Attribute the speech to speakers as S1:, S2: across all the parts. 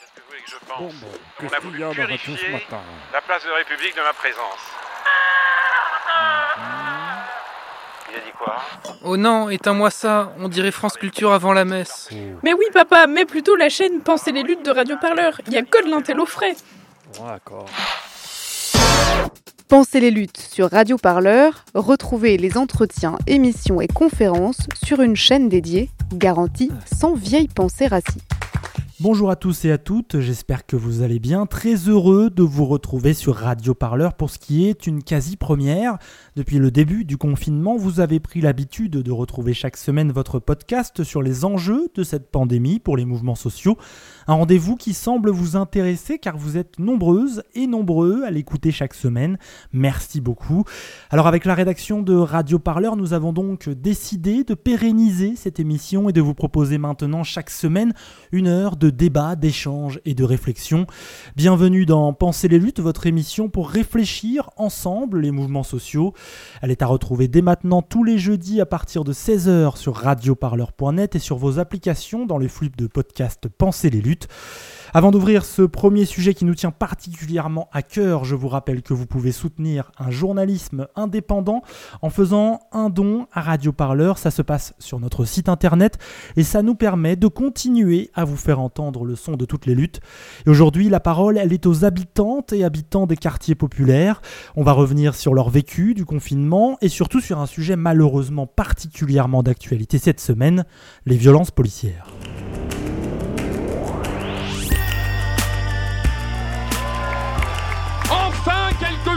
S1: Qu'est-ce que vous voulez que je pense
S2: Bon, bon,
S1: On
S2: qu'est-ce
S1: a
S2: qu'il
S1: voulu
S2: y a dans la
S1: purifier
S2: ce matin
S1: la place de la République de ma présence. Il a dit quoi?
S3: Oh non, éteins-moi ça, on dirait France Culture avant la messe.
S4: Mais oui, papa, mets plutôt la chaîne Pensez les luttes de Radio Parleur. Il y a que de l'intello frais.
S2: D'accord.
S5: Pensez les luttes sur Radio Parleur, retrouvez les entretiens, émissions et conférences sur une chaîne dédiée, garantie sans vieille pensée raciste.
S6: Bonjour à tous et à toutes, j'espère que vous allez bien. Très heureux de vous retrouver sur Radio Parleur pour ce qui est une quasi-première. Depuis le début du confinement, vous avez pris l'habitude de retrouver chaque semaine votre podcast sur les enjeux de cette pandémie pour les mouvements sociaux. Un rendez-vous qui semble vous intéresser car vous êtes nombreuses et nombreux à l'écouter chaque semaine. Merci beaucoup. Alors avec la rédaction de Radio Parleur, nous avons donc décidé de pérenniser cette émission et de vous proposer maintenant chaque semaine une heure de débat, d'échange et de réflexion. Bienvenue dans Penser les luttes, votre émission pour réfléchir ensemble les mouvements sociaux. Elle est à retrouver dès maintenant tous les jeudis à partir de 16h sur radioparleur.net et sur vos applications dans le flux de podcast Penser les luttes. Avant d'ouvrir ce premier sujet qui nous tient particulièrement à cœur, je vous rappelle que vous pouvez soutenir un journalisme indépendant en faisant un don à Radio Parleur. Ça se passe sur notre site internet et ça nous permet de continuer à vous faire entendre le son de toutes les luttes. Et aujourd'hui, la parole, elle est aux habitantes et habitants des quartiers populaires. On va revenir sur leur vécu du confinement et surtout sur un sujet malheureusement particulièrement d'actualité cette semaine, les violences policières.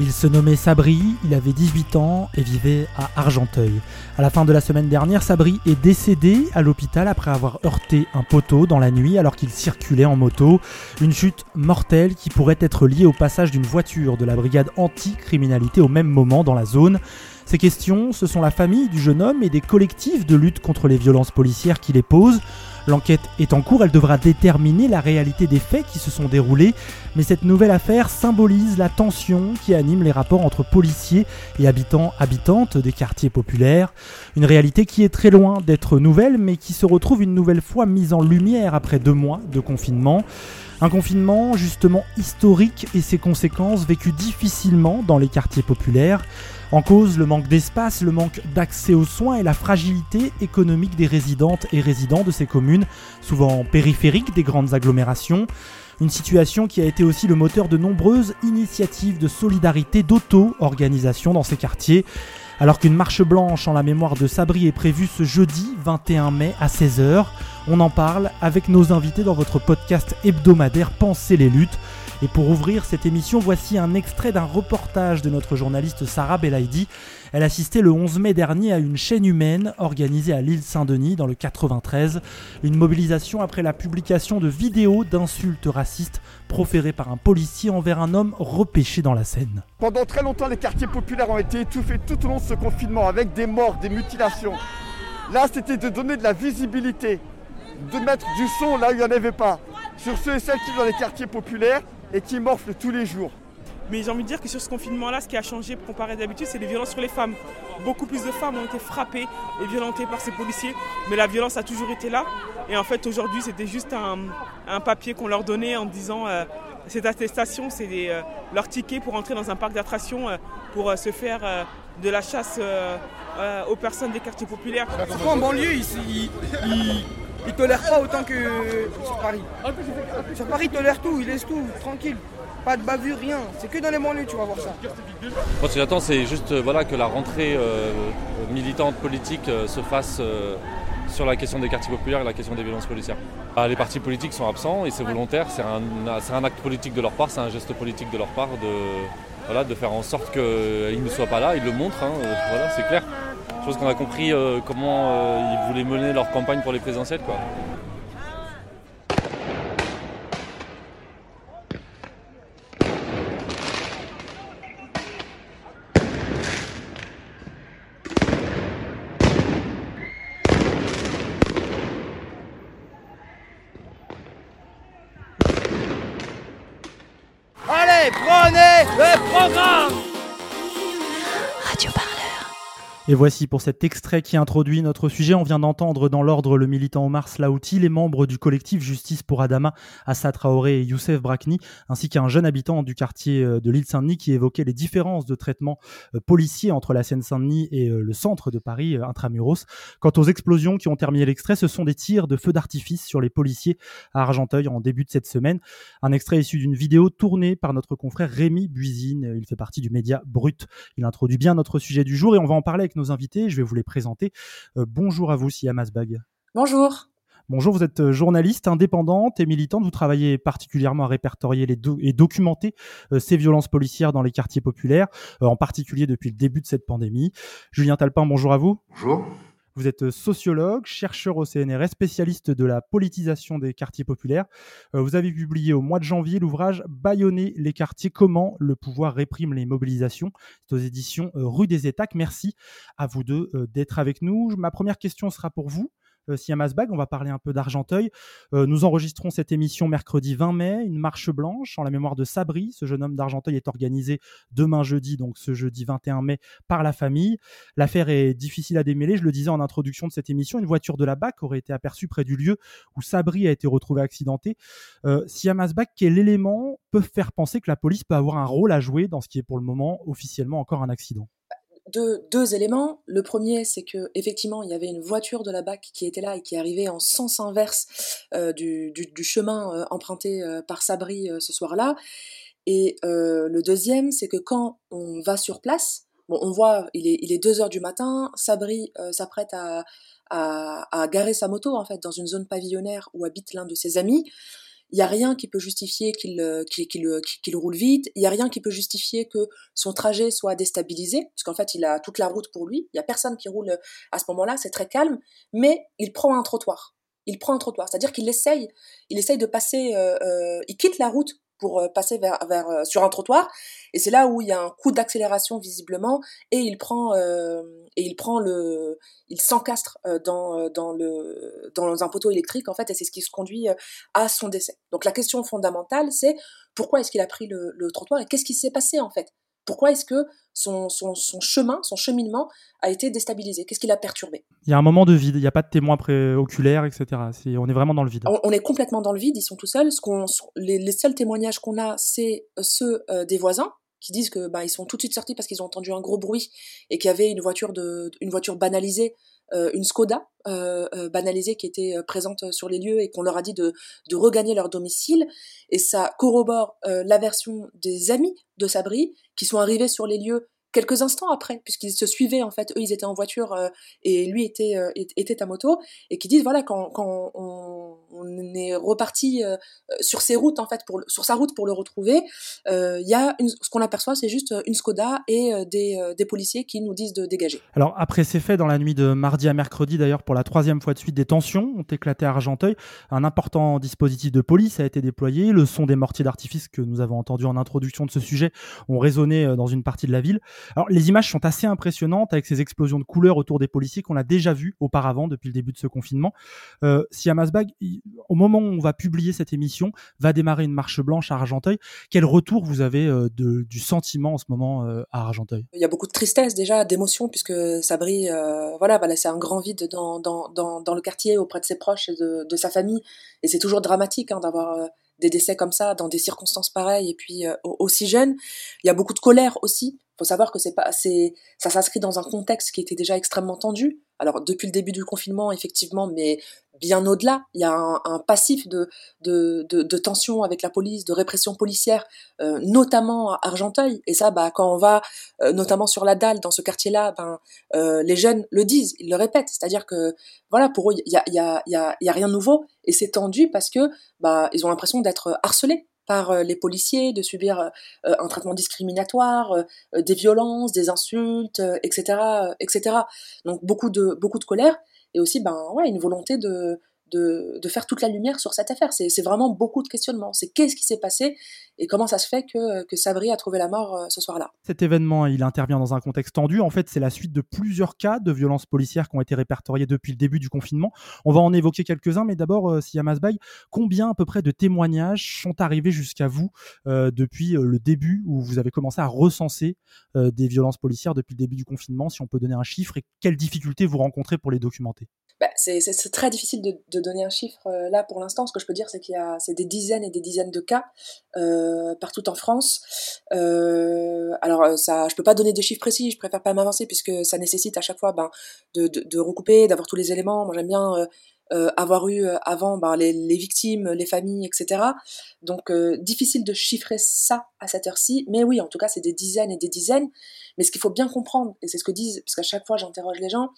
S6: Il se nommait Sabri, il avait 18 ans et vivait à Argenteuil. À la fin de la semaine dernière, Sabri est décédé à l'hôpital après avoir heurté un poteau dans la nuit alors qu'il circulait en moto. Une chute mortelle qui pourrait être liée au passage d'une voiture de la brigade anti-criminalité au même moment dans la zone. Ces questions, ce sont la famille du jeune homme et des collectifs de lutte contre les violences policières qui les posent. L'enquête est en cours, elle devra déterminer la réalité des faits qui se sont déroulés, mais cette nouvelle affaire symbolise la tension qui anime les rapports entre policiers et habitants habitantes des quartiers populaires, une réalité qui est très loin d'être nouvelle mais qui se retrouve une nouvelle fois mise en lumière après deux mois de confinement. Un confinement justement historique et ses conséquences vécues difficilement dans les quartiers populaires. En cause, le manque d'espace, le manque d'accès aux soins et la fragilité économique des résidentes et résidents de ces communes, souvent périphériques des grandes agglomérations. Une situation qui a été aussi le moteur de nombreuses initiatives de solidarité, d'auto-organisation dans ces quartiers. Alors qu'une marche blanche en la mémoire de Sabri est prévue ce jeudi 21 mai à 16h, on en parle avec nos invités dans votre podcast hebdomadaire Pensez les luttes. Et pour ouvrir cette émission, voici un extrait d'un reportage de notre journaliste Sarah Belaïdi. Elle assistait le 11 mai dernier à une chaîne humaine organisée à l'île Saint-Denis dans le 93. Une mobilisation après la publication de vidéos d'insultes racistes proférées par un policier envers un homme repêché dans la Seine.
S7: Pendant très longtemps, les quartiers populaires ont été étouffés tout au long de ce confinement avec des morts, des mutilations. Là, c'était de donner de la visibilité, de mettre du son là où il n'y en avait pas, sur ceux et celles qui vivent dans les quartiers populaires et qui morflent tous les jours.
S8: Mais j'ai envie de dire que sur ce confinement-là, ce qui a changé comparé à d'habitude, c'est les violences sur les femmes. Beaucoup plus de femmes ont été frappées et violentées par ces policiers, mais la violence a toujours été là. Et en fait, aujourd'hui, c'était juste un, un papier qu'on leur donnait en disant euh, cette attestation, c'est euh, leur ticket pour entrer dans un parc d'attractions euh, pour euh, se faire euh, de la chasse euh, euh, aux personnes des quartiers populaires.
S9: Surtout en banlieue, ils, ils, ils, ils tolèrent pas autant que sur Paris. Sur Paris, ils tolèrent tout, ils laissent tout, tranquille. Pas de bavure, rien. C'est que dans les banlieues, tu vas voir ça.
S10: Moi, ce que j'attends, c'est juste euh, voilà, que la rentrée euh, militante politique euh, se fasse euh,
S2: sur la question des quartiers populaires et la question des violences policières. Ah, les partis politiques sont absents et c'est volontaire, c'est un, un, acte politique de leur part, c'est un geste politique de leur part de, voilà, de faire en sorte qu'ils ne soient pas là, ils le montrent, hein, voilà, c'est clair. Je pense qu'on a compris euh, comment euh, ils voulaient mener leur campagne pour les présidentielles. Quoi.
S6: Et voici pour cet extrait qui introduit notre sujet. On vient d'entendre dans l'ordre le militant Omar Slaouti, les membres du collectif Justice pour Adama, Assa Traoré et Youssef Brakni, ainsi qu'un jeune habitant du quartier euh, de l'île Saint-Denis qui évoquait les différences de traitement euh, policier entre la Seine-Saint-Denis et euh, le centre de Paris, intramuros. Quant aux explosions qui ont terminé l'extrait, ce sont des tirs de feux d'artifice sur les policiers à Argenteuil en début de cette semaine. Un extrait issu d'une vidéo tournée par notre confrère Rémi Buisine. Il fait partie du média Brut. Il introduit bien notre sujet du jour et on va en parler avec nos invités. Je vais vous les présenter. Euh, bonjour à vous, Siam Asbag.
S10: Bonjour.
S6: Bonjour, vous êtes journaliste indépendante et militante. Vous travaillez particulièrement à répertorier les do et documenter euh, ces violences policières dans les quartiers populaires, euh, en particulier depuis le début de cette pandémie. Julien Talpin, bonjour à vous.
S11: Bonjour.
S6: Vous êtes sociologue, chercheur au CNRS, spécialiste de la politisation des quartiers populaires. Euh, vous avez publié au mois de janvier l'ouvrage Bayonner les quartiers, comment le pouvoir réprime les mobilisations. C'est aux éditions euh, Rue des Étacs. Merci à vous deux euh, d'être avec nous. Ma première question sera pour vous. Euh, Siam Asbag, on va parler un peu d'Argenteuil. Euh, nous enregistrons cette émission mercredi 20 mai, une marche blanche en la mémoire de Sabri. Ce jeune homme d'Argenteuil est organisé demain jeudi, donc ce jeudi 21 mai, par la famille. L'affaire est difficile à démêler, je le disais en introduction de cette émission. Une voiture de la BAC aurait été aperçue près du lieu où Sabri a été retrouvé accidenté. Euh, Siam Asbag, quel élément peut faire penser que la police peut avoir un rôle à jouer dans ce qui est pour le moment officiellement encore un accident?
S10: Deux, deux, éléments. Le premier, c'est que effectivement, il y avait une voiture de la BAC qui était là et qui arrivait en sens inverse euh, du, du, chemin euh, emprunté euh, par Sabri ce soir-là. Et le deuxième, c'est que quand on va sur place, bon, on voit, il est, il est 2 heures du matin, Sabri s'apprête à, à, à, garer sa moto en fait dans une zone pavillonnaire où habite l'un de ses amis. Il n'y a rien qui peut justifier qu'il qu qu qu roule vite. Il n'y a rien qui peut justifier que son trajet soit déstabilisé, parce qu'en fait, il a toute la route pour lui. Il n'y a personne qui roule à ce moment-là. C'est très calme, mais il prend un trottoir. Il prend un trottoir, c'est-à-dire qu'il essaye, il essaye de passer, euh, euh, il quitte la route pour passer vers, vers euh, sur un trottoir et c'est là où il y a un coup d'accélération visiblement et il prend euh, et il prend le il s'encastre dans dans le dans un poteau électrique en fait et c'est ce qui se conduit à son décès. Donc la question fondamentale c'est pourquoi est-ce qu'il a pris le, le trottoir et qu'est-ce qui s'est passé en fait? Pourquoi est-ce que son, son, son, chemin, son cheminement a été déstabilisé? Qu'est-ce qui l'a perturbé?
S6: Il y a un moment de vide, il n'y a pas de témoins oculaires, etc. Est, on est vraiment dans le vide.
S10: On, on, est complètement dans le vide, ils sont tout seuls. Ce les, les, seuls témoignages qu'on a, c'est ceux euh, des voisins qui disent que bah, ils sont tout de suite sortis parce qu'ils ont entendu un gros bruit et qu'il y avait une voiture, de, une voiture banalisée euh, une Skoda euh, euh, banalisée qui était présente sur les lieux et qu'on leur a dit de, de, regagner leur domicile. Et ça corrobore la version des amis de Sabri qui sont arrivés sur les lieux quelques instants après, puisqu'ils se suivaient en fait, eux ils étaient en voiture euh, et lui était euh, était à moto, et qui disent voilà quand, quand on, est reparti euh, sur ses routes en fait pour sur sa route pour le retrouver, il y a une, ce qu'on aperçoit c'est juste une Skoda et des, des policiers qui nous disent de dégager.
S6: Alors après ces faits, dans la nuit de mardi à mercredi d'ailleurs pour la troisième fois de suite, des tensions ont éclaté à Argenteuil, un important dispositif de police a été déployé, le son des mortiers d'artifice que nous avons entendu en introduction de ce sujet ont résonné dans une partie de la ville. Alors les images sont assez impressionnantes avec ces explosions de couleurs autour des policiers qu'on a déjà vu auparavant depuis le début de ce confinement. Euh, si Amasbag, au moment où on va publier cette émission, va démarrer une marche blanche à Argenteuil, quel retour vous avez euh, du sentiment en ce moment euh, à Argenteuil?
S10: Il y a beaucoup de tristesse déjà, d'émotion puisque Sabri, euh, voilà, va laisser un grand vide dans, le quartier auprès de ses proches et de, sa famille, et c'est toujours dramatique hein, d'avoir des décès comme ça dans des circonstances pareilles et puis aussi jeunes. Il y a beaucoup de colère aussi faut savoir que c'est pas, c'est, ça s'inscrit dans un contexte qui était déjà extrêmement tendu. Alors depuis le début du confinement, effectivement, mais bien au-delà, il y a un, passif de, de, de, tension avec la police, de répression policière, euh, notamment à Argenteuil. Et ça, bah, quand on va euh, notamment sur la dalle, dans ce quartier-là, ben, euh, les jeunes le disent, ils le répètent. C'est-à-dire que voilà, pour eux, il y a, y, a, y, y a rien de nouveau et c'est tendu parce que bah, ils ont l'impression d'être harcelés par euh, les policiers, de subir euh, euh, un traitement discriminatoire, des violences, des insultes, etc., etc. Donc beaucoup de beaucoup de colère et aussi ben ouais une volonté de de, faire toute la lumière sur cette affaire. C'est vraiment beaucoup de questionnements. C'est qu'est-ce qui s'est passé et comment ça se fait que, Sabri a trouvé la mort euh, ce soir-là.
S6: Cet événement, il intervient dans un contexte tendu. En fait, c'est la suite de plusieurs cas de violences policières qui ont été répertoriés depuis le début du confinement. On va en évoquer quelques-uns, mais d'abord, euh, Siam combien à peu près de témoignages sont arrivés jusqu'à vous euh, depuis le début où vous avez commencé à recenser des violences policières depuis le début du confinement, si on peut donner un chiffre, et quelles difficultés vous rencontrez pour les documenter?
S10: Bah, c'est très difficile de, donner un chiffre là pour l'instant. Ce que je peux dire, c'est qu'il y a des dizaines et des dizaines de cas. Euh, partout en France. Euh, alors euh, ça, je peux pas donner de chiffres précis, je préfère pas m'avancer puisque ça nécessite à chaque fois ben, de, recouper, d'avoir tous les éléments. Moi j'aime bien euh, avoir eu avant ben, les, les, victimes, les familles, etc. Donc difficile de chiffrer ça à cette heure-ci, mais oui, en tout cas c'est des dizaines et des dizaines. Mais ce qu'il faut bien comprendre, et c'est ce que disent, parce qu'à chaque fois j'interroge les gens,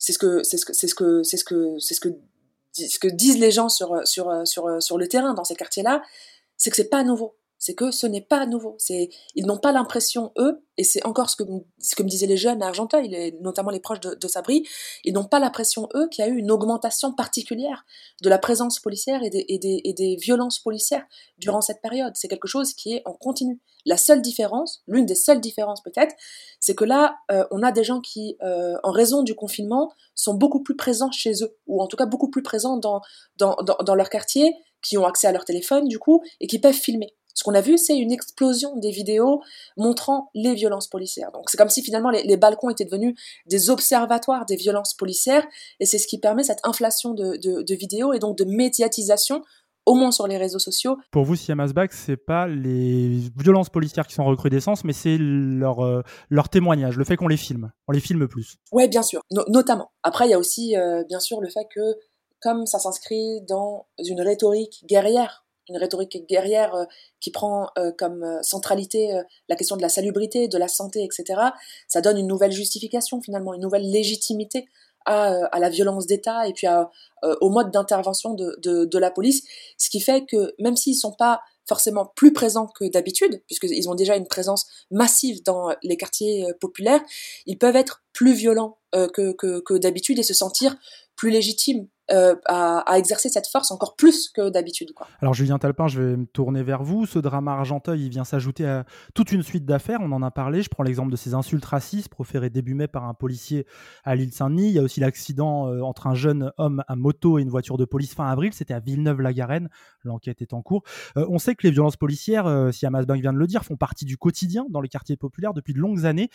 S10: c'est ce que c'est ce que c'est ce que c'est ce que c'est ce que ce que disent les gens sur sur sur sur le terrain dans ces quartiers-là, c'est que c'est pas nouveau. C'est que ce n'est pas nouveau. Ils n'ont pas l'impression, eux, et c'est encore ce que, ce que me disaient les jeunes à Argenteuil, notamment les proches de, Sabri, ils n'ont pas l'impression, eux, qu'il y a eu une augmentation particulière de la présence policière et des, et des, et des violences policières durant cette période. C'est quelque chose qui est en continu. La seule différence, l'une des seules différences peut-être, c'est que là, euh, on a des gens qui, euh, en raison du confinement, sont beaucoup plus présents chez eux, ou en tout cas beaucoup plus présents dans, dans, dans leur quartier, qui ont accès à leur téléphone du coup, et qui peuvent filmer. Ce qu'on a vu, c'est une explosion des vidéos montrant les violences policières. Donc c'est comme si finalement les, balcons étaient devenus des observatoires des violences policières, et c'est ce qui permet cette inflation de, de, vidéos et donc de médiatisation au moins sur les réseaux sociaux.
S6: Pour vous, Siam Asbach, c'est pas les violences policières qui sont en recrudescence, mais c'est leur, euh, leur témoignage, le fait qu'on les filme, on les filme plus.
S10: Ouais, bien sûr, notamment. Après, il y a aussi, euh, bien sûr, le fait que comme ça s'inscrit dans une rhétorique guerrière, une rhétorique guerrière euh, qui prend euh, comme euh, centralité la question de la salubrité, de la santé, etc., ça donne une nouvelle justification finalement, une nouvelle légitimité à, à la violence d'État et puis au mode d'intervention de, de, la police, ce qui fait que même s'ils sont pas forcément plus présents que d'habitude, puisqu'ils ont déjà une présence massive dans les quartiers populaires, ils peuvent être plus violents que, que d'habitude et se sentir plus légitimes euh, à, exercer cette force encore plus que d'habitude.
S6: Alors Julien Talpin, je vais me tourner vers vous. Ce drama Argenteuil, il vient s'ajouter à toute une suite d'affaires. On en a parlé. Je prends l'exemple de ces insultes racistes proférées début mai par un policier à l'île Saint-Denis. Il y a aussi l'accident euh, entre un jeune homme à moto et une voiture de police fin avril. C'était à Villeneuve-la-Garenne. L'enquête est en cours. Euh, on sait que les violences policières, si Amasbank vient de le dire, font partie du quotidien dans les quartiers populaires depuis de longues années.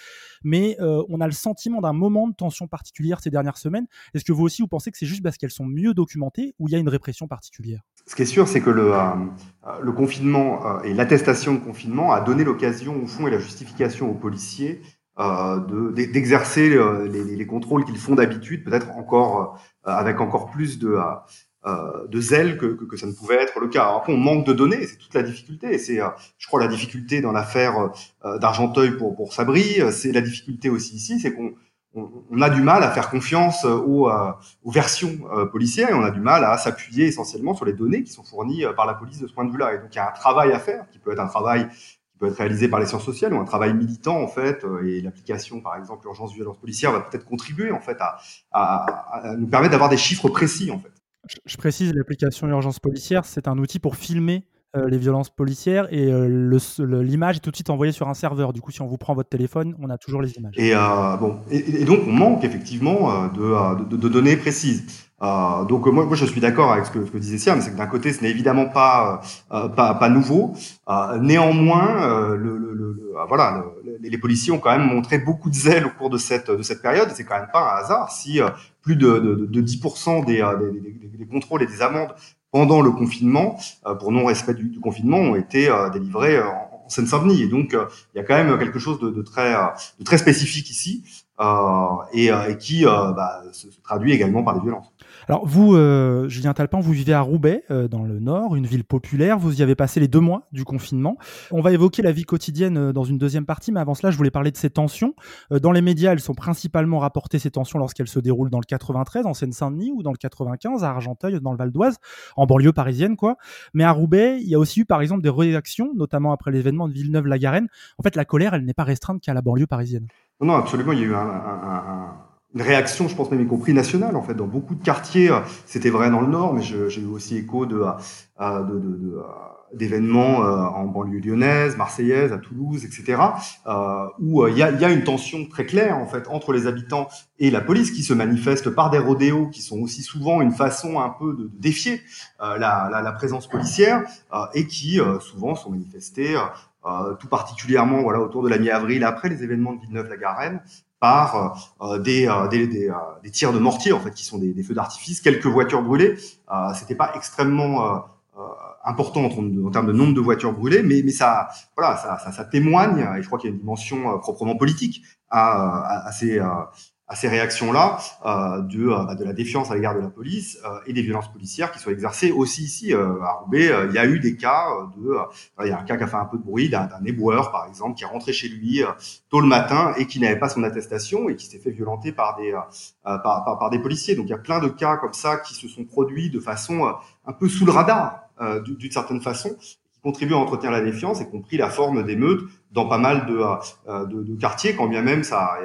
S6: Mais on a le sentiment d'un moment de tension particulière ces dernières semaines. Est-ce que vous aussi, vous pensez que c'est juste parce qu'elles sont mieux documentés ou il y a une répression particulière?
S11: Ce qui est sûr, c'est que le, euh, confinement euh, et l'attestation de confinement a donné l'occasion, au fond, et la justification aux policiers euh, d'exercer les, les, contrôles qu'ils font d'habitude, peut-être encore avec encore plus de, de zèle que, que, ça ne pouvait être le cas. Après, on manque de données, c'est toute la difficulté. Et c'est, je crois, la difficulté dans l'affaire d'Argenteuil pour, pour Sabri. C'est la difficulté aussi ici, c'est qu'on on, a du mal à faire confiance euh, aux, euh, aux versions euh, policières et on a du mal à s'appuyer essentiellement sur les données qui sont fournies par la police de ce point de vue-là. Et donc il y a un travail à faire qui peut être un travail qui peut être réalisé par les sciences sociales ou un travail militant en fait et l'application par exemple l'urgence violence policière va peut-être contribuer en fait à, à, à nous permettre d'avoir des chiffres précis en fait.
S6: Je précise, l'application urgence policière, c'est un outil pour filmer euh, les violences policières et euh, l'image est tout de suite envoyée sur un serveur. Du coup, si on vous prend votre téléphone, on a toujours les images.
S11: Et, euh, donc, on manque effectivement de, données précises. Donc moi, je suis d'accord avec ce que, ce que disait Siam, c'est que d'un côté, ce n'est évidemment pas, nouveau. Néanmoins, les policiers ont quand même montré beaucoup de zèle au cours de cette, de cette période. C'est quand même pas un hasard si plus de, de, de 10% des, des, des, contrôles et des amendes pendant le confinement, euh, pour non-respect du, confinement, ont été euh, délivrés en, en Seine-Saint-Denis. Et donc, il y a quand même quelque chose de, de très, de très spécifique ici et, et, qui bah, se traduit également par des violences.
S6: Alors vous, euh, Julien Talpin, vous vivez à Roubaix, euh, dans le Nord, une ville populaire. Vous y avez passé les deux mois du confinement. On va évoquer la vie quotidienne euh, dans une deuxième partie, mais avant cela, je voulais parler de ces tensions. dans les médias, elles sont principalement rapportées, ces tensions, lorsqu'elles se déroulent dans le 93, en Seine-Saint-Denis, ou dans le 95, à Argenteuil, dans le Val d'Oise, en banlieue parisienne, quoi. Mais à Roubaix, il y a aussi eu, par exemple, des réactions, notamment après l'événement de Villeneuve-la-Garenne. En fait, la colère, elle n'est pas restreinte qu'à la banlieue parisienne.
S11: Non, non, absolument. Il y a eu un, un une réaction, je pense même y compris nationale en fait. Dans beaucoup de quartiers, euh, c'était vrai dans le Nord, mais j'ai eu aussi écho de, de, de, de d'événements euh, en banlieue lyonnaise, marseillaise, à Toulouse, etc., euh, où il y, a, y, a, une tension très claire en fait entre les habitants et la police qui se manifeste par des rodéos qui sont aussi souvent une façon un peu de, défier la, la, la, présence policière et qui souvent sont manifestés tout particulièrement voilà autour de la mi-avril après les événements de Villeneuve-la-Garenne par euh, des, euh, des, des, euh, des, tirs de mortier en fait qui sont des, feux d'artifice, quelques voitures brûlées. Euh, C'était pas extrêmement important en, en, termes de nombre de voitures brûlées, mais, mais ça, voilà, ça, ça, ça témoigne, et je crois qu'il y a une dimension proprement politique à, à, à ces, à ces réactions-là euh, de, euh, bah, de la défiance à l'égard de la police euh, et des violences policières qui sont exercées aussi ici euh, à Roubaix. Euh, il y a eu des cas de, il y a un cas qui a fait un peu de bruit d'un éboueur par exemple qui est rentré chez lui tôt le matin et qui n'avait pas son attestation et qui s'est fait violenter par des par, par, par, des policiers. Donc il y a plein de cas comme ça qui se sont produits de façon un peu sous le radar d'une certaine façon qui contribuent à entretenir la défiance et qui ont pris la forme d'émeutes dans pas mal de, de, de, quartiers, quand bien même ça,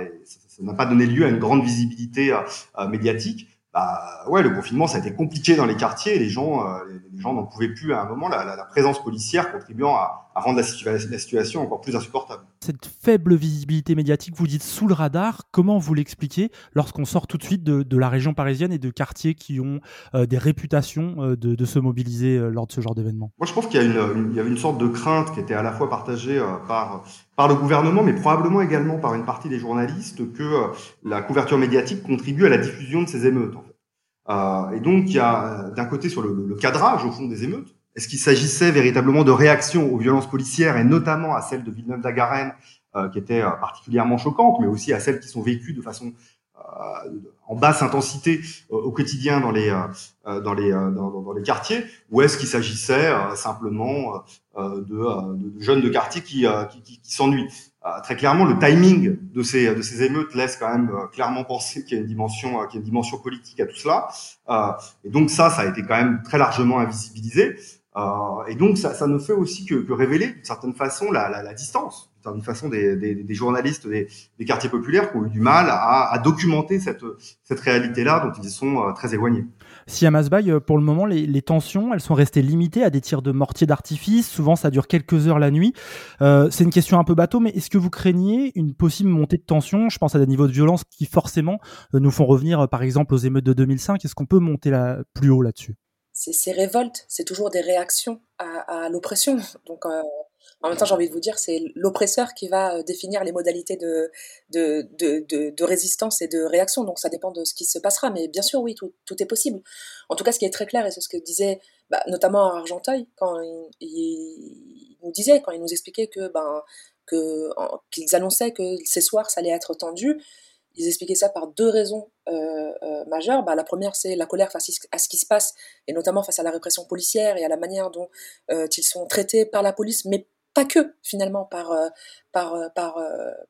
S11: ça n'a pas donné lieu à une grande visibilité euh, euh, médiatique. Bah, ouais, le confinement, ça a été compliqué dans les quartiers. Les gens, euh, les gens n'en pouvaient plus à un moment. La, la, présence policière contribuant à, rendre la, situation encore plus insupportable.
S6: Cette faible visibilité médiatique, vous dites sous le radar. Comment vous l'expliquez lorsqu'on sort tout de suite de, la région parisienne et de quartiers qui ont euh, des réputations euh, de, se mobiliser lors de ce genre d'événement?
S11: Moi, je pense qu'il y, y avait une sorte de crainte qui était à la fois partagée par le gouvernement, mais probablement également par une partie des journalistes, que euh, la couverture médiatique contribue à la diffusion de ces émeutes. Euh, et donc, il y a euh, d'un côté sur le, le, cadrage au fond des émeutes. Est-ce qu'il s'agissait véritablement de réactions aux violences policières et notamment à celles de Villeneuve-d'Agarenne, euh, qui étaient particulièrement choquantes, mais aussi à celles qui sont vécues de façon en basse intensité au quotidien dans les dans les dans, dans les quartiers? Ou est-ce qu'il s'agissait simplement de, de, jeunes de quartier qui qui, qui, qui s'ennuient? Très clairement le timing de ces de ces émeutes laisse quand même clairement penser qu'il y a une dimension qu'il y a une dimension politique à tout cela. Et donc ça ça a été quand même très largement invisibilisé et donc ça, ne fait aussi que, révéler d'une certaine façon la, distance d'une façon des, journalistes des, quartiers populaires qui ont eu du mal à, documenter cette, réalité-là dont ils sont euh, très éloignés.
S6: Si à Masbaï, euh, pour le moment, les, tensions, elles sont restées limitées à des tirs de mortier d'artifice. Souvent, ça dure quelques heures la nuit. Euh, c'est une question un peu bateau, mais est-ce que vous craignez une possible montée de tension? Je pense à des niveaux de violence qui forcément euh, nous font revenir, par exemple, aux émeutes de 2005. Est-ce qu'on peut monter plus haut là-dessus?
S10: Ces révoltes, c'est toujours des réactions à, l'oppression. Donc, euh, en même temps, j'ai envie de vous dire, c'est l'oppresseur qui va euh, définir les modalités de, résistance et de réaction. Donc, ça dépend de ce qui se passera. Mais bien sûr, oui, tout, est possible. En tout cas, ce qui est très clair, et c'est ce que disait bah, notamment Argenteuil, quand il, nous disait, quand il nous expliquait que ben, qu'ils annonçaient que ces soirs, ça allait être tendu, ils expliquaient ça par deux raisons euh, euh, majeures. Bah, la première, c'est la colère face à ce qui se passe, et notamment face à la répression policière et à la manière dont euh, ils sont traités par la police, mais pas que finalement par par par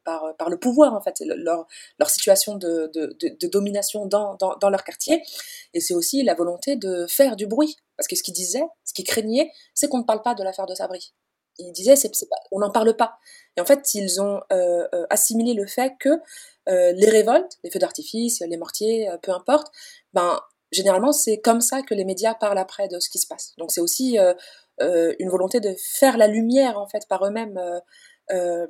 S10: par, par le pouvoir en fait. Leur leur situation de, de, de, domination dans, dans, dans leur quartier. Et c'est aussi la volonté de faire du bruit. Parce que ce qu'ils disaient ce qu'ils craignaient c'est qu'on ne parle pas de l'affaire de Sabri. Ils disaient c'est, on n'en parle pas. Et en fait ils ont assimilé le fait que les révoltes les feux d'artifice les mortiers peu importe ben généralement c'est comme ça que les médias parlent après de ce qui se passe donc c'est aussi euh, une volonté de faire la lumière en fait par eux-mêmes euh, euh,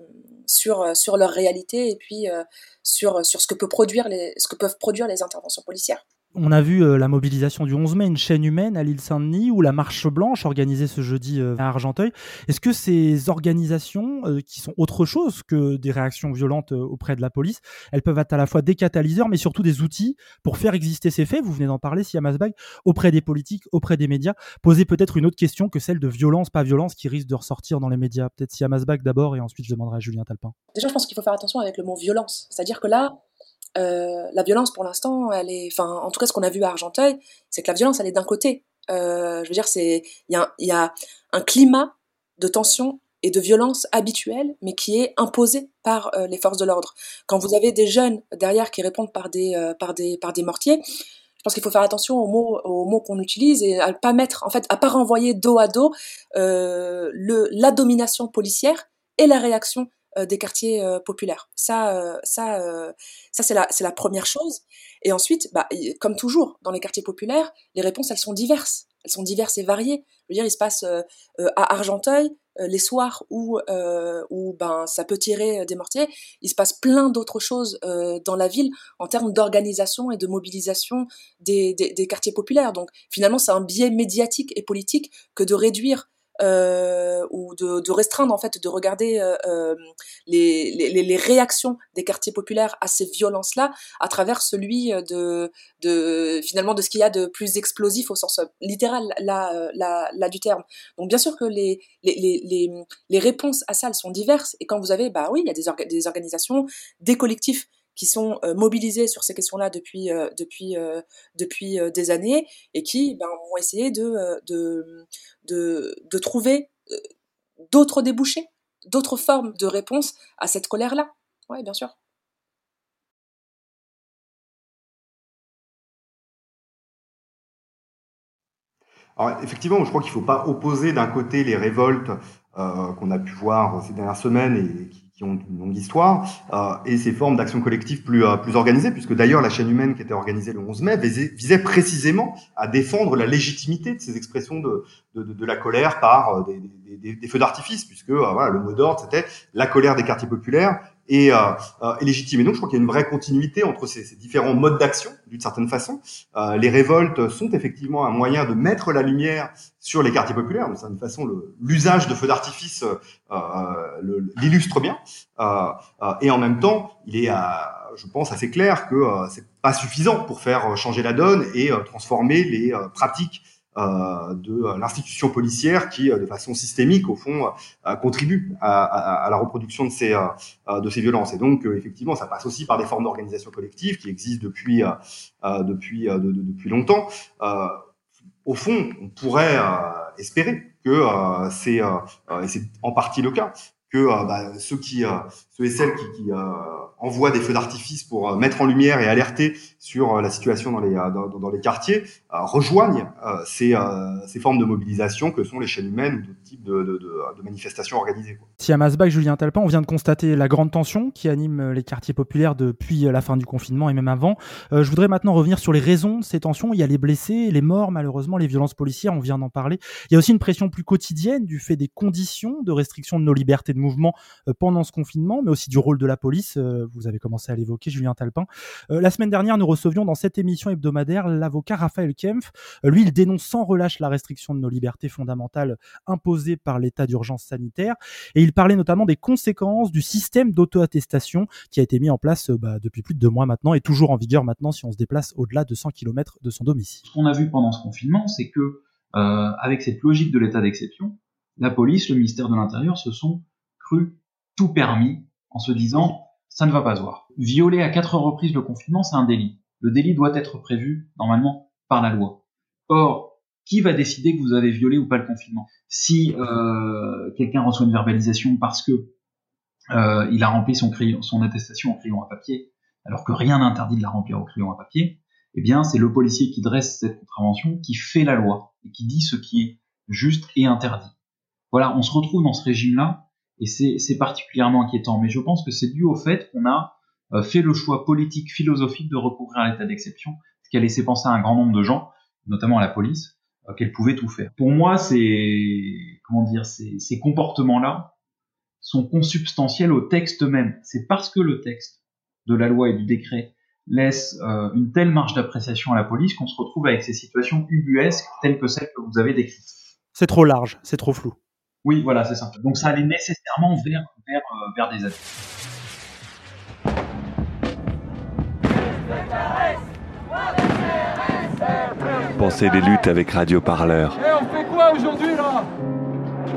S10: sur sur leur réalité et puis sur sur ce que peut produire les ce que peuvent produire les interventions policières.
S6: On a vu euh, la mobilisation du 11 mai, une chaîne humaine à l'île Saint-Denis ou la marche blanche organisée ce jeudi euh, à Argenteuil. Est-ce que ces organisations, euh, qui sont autre chose que des réactions violentes auprès de la police, elles peuvent être à la fois des catalyseurs, mais surtout des outils pour faire exister ces faits? Vous venez d'en parler, Siam Asbag, auprès des politiques, auprès des médias. Poser peut-être une autre question que celle de violence, pas violence, qui risque de ressortir dans les médias. Peut-être Siam Asbag d'abord, et ensuite je demanderai à Julien Talpin.
S10: Déjà, je pense qu'il faut faire attention avec le mot violence. C'est-à-dire que là, euh, la violence pour l'instant, elle est, enfin, en tout cas, ce qu'on a vu à Argenteuil, c'est que la violence, elle est d'un côté. Euh, je veux dire, c'est, il y a, un climat de tension et de violence habituelle, mais qui est imposé par euh, les forces de l'ordre. Quand vous avez des jeunes derrière qui répondent par des, par des, par des mortiers, je pense qu'il faut faire attention aux mots, aux mots qu'on utilise et à pas mettre, en fait, à pas renvoyer dos à dos la domination policière et la réaction des quartiers euh, populaires. Ça, euh, ça, ça c'est la, première chose. Et ensuite, bah, comme toujours dans les quartiers populaires, les réponses elles sont diverses. Elles sont diverses et variées. Je veux dire, il se passe à Argenteuil les soirs où, où ben ça peut tirer des mortiers. Il se passe plein d'autres choses dans la ville en termes d'organisation et de mobilisation des, des quartiers populaires. Donc finalement, c'est un biais médiatique et politique que de réduire euh, ou de, de, restreindre en fait, de regarder euh, euh les, les, les, réactions des quartiers populaires à ces violences-là à travers celui de, de finalement de ce qu'il y a de plus explosif au sens littéral là, là, là du terme. Donc bien sûr que les, les, les, les réponses à ça elles sont diverses et quand vous avez bah oui il y a des, des organisations, des collectifs qui sont euh, mobilisés sur ces questions-là depuis euh, depuis euh, depuis des années et qui ben, ont essayé de de de, trouver d'autres débouchés, d'autres formes de réponse à cette colère-là. Oui, bien sûr.
S11: Alors, effectivement, je crois qu'il ne faut pas opposer d'un côté les révoltes euh, qu'on a pu voir ces dernières semaines et qui, qui ont une longue histoire, euh, et ces formes d'action collective plus, euh, plus organisées, puisque d'ailleurs la chaîne humaine qui était organisée le 11 mai visait, précisément à défendre la légitimité de ces expressions de, la colère par euh, des, feux d'artifice, puisque voilà, le mot d'ordre c'était la colère des quartiers populaires et, euh, euh, et légitime. Et donc, je crois qu'il y a une vraie continuité entre ces, ces différents modes d'action, d'une certaine façon. Euh, les révoltes sont effectivement un moyen de mettre la lumière sur les quartiers populaires. De certaine façon, l'usage de feux d'artifice euh, l'illustre bien. Euh, et en même temps, il est, je pense, assez clair que c'est pas suffisant pour faire changer la donne et transformer les pratiques euh, de l'institution policière qui, euh, de façon systémique, au fond, euh, contribue à, à, à, la reproduction de ces, de ces violences. Et donc, effectivement, ça passe aussi par des formes d'organisation collective qui existent depuis, depuis, de, de, depuis longtemps. au fond, on pourrait espérer que c'est, et c'est en partie le cas, que bah, ceux qui, ceux et celles qui, qui envoie des feux d'artifice pour euh, mettre en lumière et alerter sur euh, la situation dans les, euh, dans, dans les quartiers, rejoignent ces, ces, formes de mobilisation que sont les chaînes humaines ou d'autres types de, de, de, manifestations organisées. Quoi.
S6: Si à Masbach, Julien Talpin, on vient de constater la grande tension qui anime les quartiers populaires depuis la fin du confinement et même avant. je voudrais maintenant revenir sur les raisons de ces tensions. Il y a les blessés, les morts, malheureusement, les violences policières, on vient d'en parler. Il y a aussi une pression plus quotidienne du fait des conditions de restriction de nos libertés de mouvement pendant ce confinement, mais aussi du rôle de la police vous avez commencé à l'évoquer, Julien Talpin. Euh, la semaine dernière, nous recevions dans cette émission hebdomadaire l'avocat Raphaël Kempf. Euh, lui, il dénonce sans relâche la restriction de nos libertés fondamentales imposées par l'état d'urgence sanitaire. Et il parlait notamment des conséquences du système d'auto-attestation qui a été mis en place euh, bah, depuis plus de deux mois maintenant et toujours en vigueur maintenant si on se déplace au-delà de 100 km de son domicile.
S12: Ce qu'on a vu pendant ce confinement, c'est que euh, avec cette logique de l'état d'exception, la police, le ministère de l'Intérieur se sont tout permis en se disant ça ne va pas se voir. Violer à quatre reprises le confinement, c'est un délit. Le délit doit être prévu, normalement, par la loi. Or, qui va décider que vous avez violé ou pas le confinement? Si euh, quelqu'un reçoit une verbalisation parce que euh, il a rempli son, son attestation en crayon à papier, alors que rien n'interdit de la remplir au crayon à papier, eh bien, c'est le policier qui dresse cette contravention qui fait la loi et qui dit ce qui est juste et interdit. Voilà, on se retrouve dans ce régime-là et c'est particulièrement inquiétant. Mais je pense que c'est dû au fait qu'on a euh, fait le choix politique, philosophique de recourir à l'état d'exception, ce qui a laissé penser à un grand nombre de gens, notamment à la police, euh, qu'elle pouvait tout faire. Pour moi, c'est comment dire, ces, ces comportements-là sont consubstantiels au texte même. C'est parce que le texte de la loi et du décret laisse euh, une telle marge d'appréciation à la police qu'on se retrouve avec ces situations ubuesques telles que celles que vous avez décrites.
S6: C'est trop large, c'est trop flou.
S12: Oui, voilà, c'est ça. Donc ça allait nécessairement vers, vers, euh, vers des abus.
S13: Pensez des luttes avec Radio Parleur.
S14: Et on fait quoi aujourd'hui là?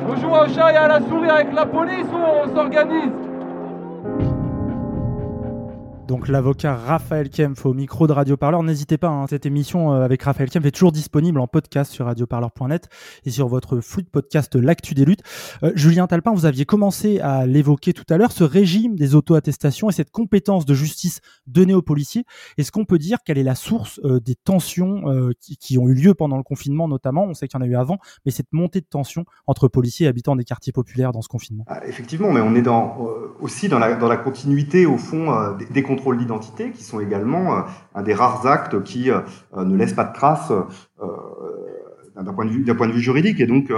S14: On joue au chat et à la souris avec la police ou on s'organise?
S6: Donc l'avocat Raphaël Kempf au micro de Radio Parleur. N'hésitez pas, hein, cette émission euh, avec Raphaël Kempf est toujours disponible en podcast sur radioparleur.net et sur votre flux de podcast L'actu des luttes. Euh, Julien Talpin, vous aviez commencé à l'évoquer tout à l'heure, ce régime des auto-attestations et cette compétence de justice donnée aux policiers. Est-ce qu'on peut dire quelle est la source euh, des tensions euh, qui, qui, ont eu lieu pendant le confinement notamment? On sait qu'il y en a eu avant, mais cette montée de tensions entre policiers et habitants des quartiers populaires dans ce confinement.
S11: Ah, effectivement, mais on est dans, euh, aussi dans la, dans continuité au fond des contrôles d'identité, qui sont également euh, un des rares actes qui euh, ne laissent pas de traces euh, d'un point de vue juridique. Et donc,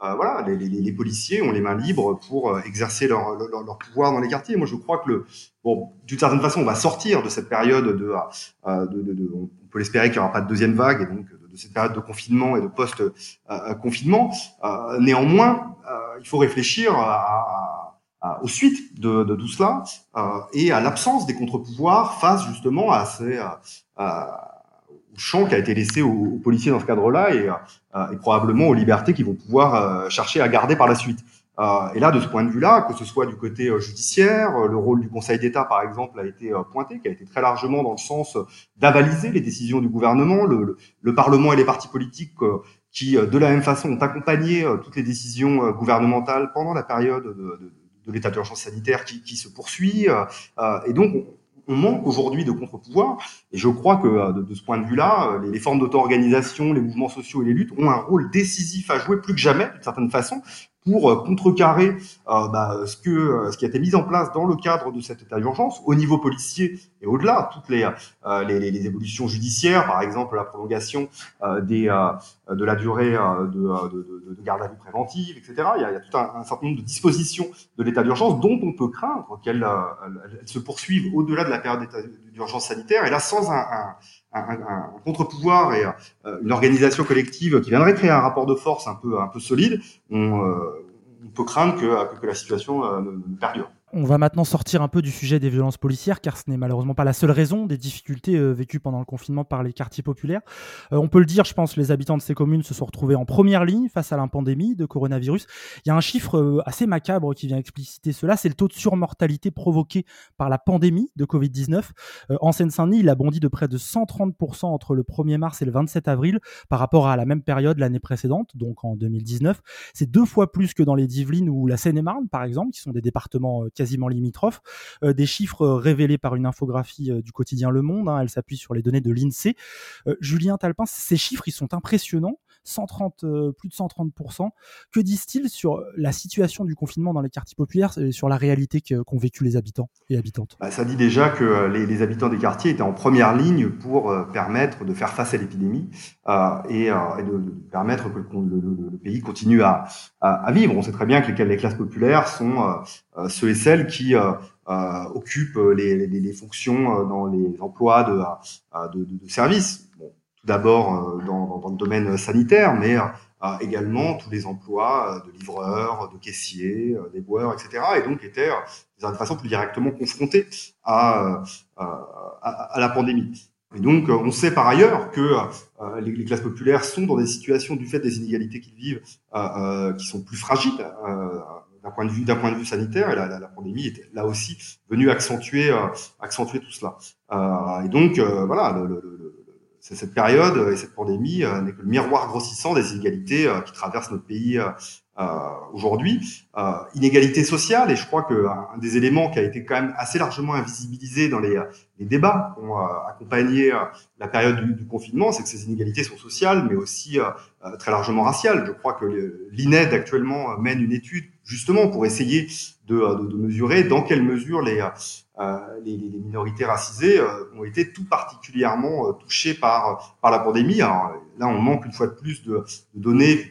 S11: voilà, les, policiers ont les mains libres pour exercer leur, pouvoir dans les quartiers. Moi, je crois que bon, d'une certaine façon, on va sortir de cette période de, on peut l'espérer qu'il n'y aura pas de deuxième vague, et donc de cette période de confinement et de post-confinement. néanmoins, il faut réfléchir à aux suites de, de, tout cela euh, et à l'absence des contre-pouvoirs face justement à ces au champ qui a été laissé aux, aux policiers dans ce cadre-là et, et, probablement aux libertés qu'ils vont pouvoir chercher à garder par la suite. et là, de ce point de vue-là, que ce soit du côté judiciaire, le rôle du Conseil d'État, par exemple, a été pointé, qui a été très largement dans le sens d'avaliser les décisions du gouvernement, le, le, le Parlement et les partis politiques qui, de la même façon, ont accompagné toutes les décisions gouvernementales pendant la période de, de de l'état d'urgence sanitaire qui, qui, se poursuit. Euh, et donc, on, manque aujourd'hui de contre-pouvoir. Et je crois que de, de ce point de vue-là, les, les, formes d'auto-organisation, les mouvements sociaux et les luttes ont un rôle décisif à jouer, plus que jamais, d'une certaine façon, pour contrecarrer euh, bah, ce, que, ce qui a été mis en place dans le cadre de cet état d'urgence, au niveau policier et au-delà, toutes les, euh, les, les, évolutions judiciaires, par exemple la prolongation euh, des, de la durée de, de, de, garde à vue préventive, etc. Il y a, il y a tout un, un, certain nombre de dispositions de l'état d'urgence dont on peut craindre qu'elles se poursuivent au-delà de la période d'urgence sanitaire, et là sans un, un un, un contre-pouvoir et euh, une organisation collective qui viendrait créer un rapport de force un peu un peu solide, on, euh, peut craindre que, que la situation euh, ne perdure.
S6: On va maintenant sortir un peu du sujet des violences policières, car ce n'est malheureusement pas la seule raison des difficultés euh, vécues pendant le confinement par les quartiers populaires. Euh, on peut le dire, je pense, les habitants de ces communes se sont retrouvés en première ligne face à la pandémie de coronavirus. Il y a un chiffre euh, assez macabre qui vient expliciter cela, c'est le taux de surmortalité provoqué par la pandémie de Covid-19. Euh, en Seine-Saint-Denis, il a bondi de près de 130% entre le 1er mars et le 27 avril par rapport à la même période l'année précédente, donc en 2019. C'est deux fois plus que dans les Yvelines ou la Seine-et-Marne, par exemple, qui sont des départements quasiment limitrophes. Euh, des chiffres révélés par une infographie euh, du quotidien Le Monde. Hein, elle s'appuie sur les données de l'INSEE. Euh, Julien Talpin, ces chiffres, ils sont impressionnants. 130, euh, plus de 130%. Que disent-ils sur la situation du confinement dans les quartiers populaires et sur la réalité qu'ont vécu les habitants et habitantes?
S11: Bah, Ça dit déjà que les, les, habitants des quartiers étaient en première ligne pour euh, permettre de faire face à l'épidémie euh, et, de, permettre que le, pays continue à, vivre. On sait très bien que les, classes populaires sont ceux et celles qui occupent les, fonctions dans les emplois de, services. D'abord dans, dans, le domaine sanitaire, mais euh, également tous les emplois de livreurs, de caissiers, d'éboueurs, etc. Et donc étaient de façon plus directement confrontés à, à, à, la pandémie. Et donc, on sait par ailleurs que euh, les, classes populaires sont dans des situations du fait des inégalités qu'ils vivent, euh, qui sont plus fragiles d'un point de vue d'un point de vue sanitaire. Et la, la, pandémie était là aussi venue accentuer accentuer tout cela. et donc, voilà, le, le, cette période et cette pandémie euh, n'est que le miroir grossissant des inégalités euh, qui traversent notre pays euh, aujourd'hui. inégalité sociale, et je crois qu'un des éléments qui a été quand même assez largement invisibilisé dans les, débats qui ont accompagné la période du, confinement, c'est que ces inégalités sont sociales, mais aussi très largement raciales. Je crois que l'INED actuellement mène une étude justement pour essayer de, mesurer dans quelle mesure les, les, les, minorités racisées euh, ont été tout particulièrement euh, touchées par, par la pandémie. Alors, là, on manque une fois de plus de, de données.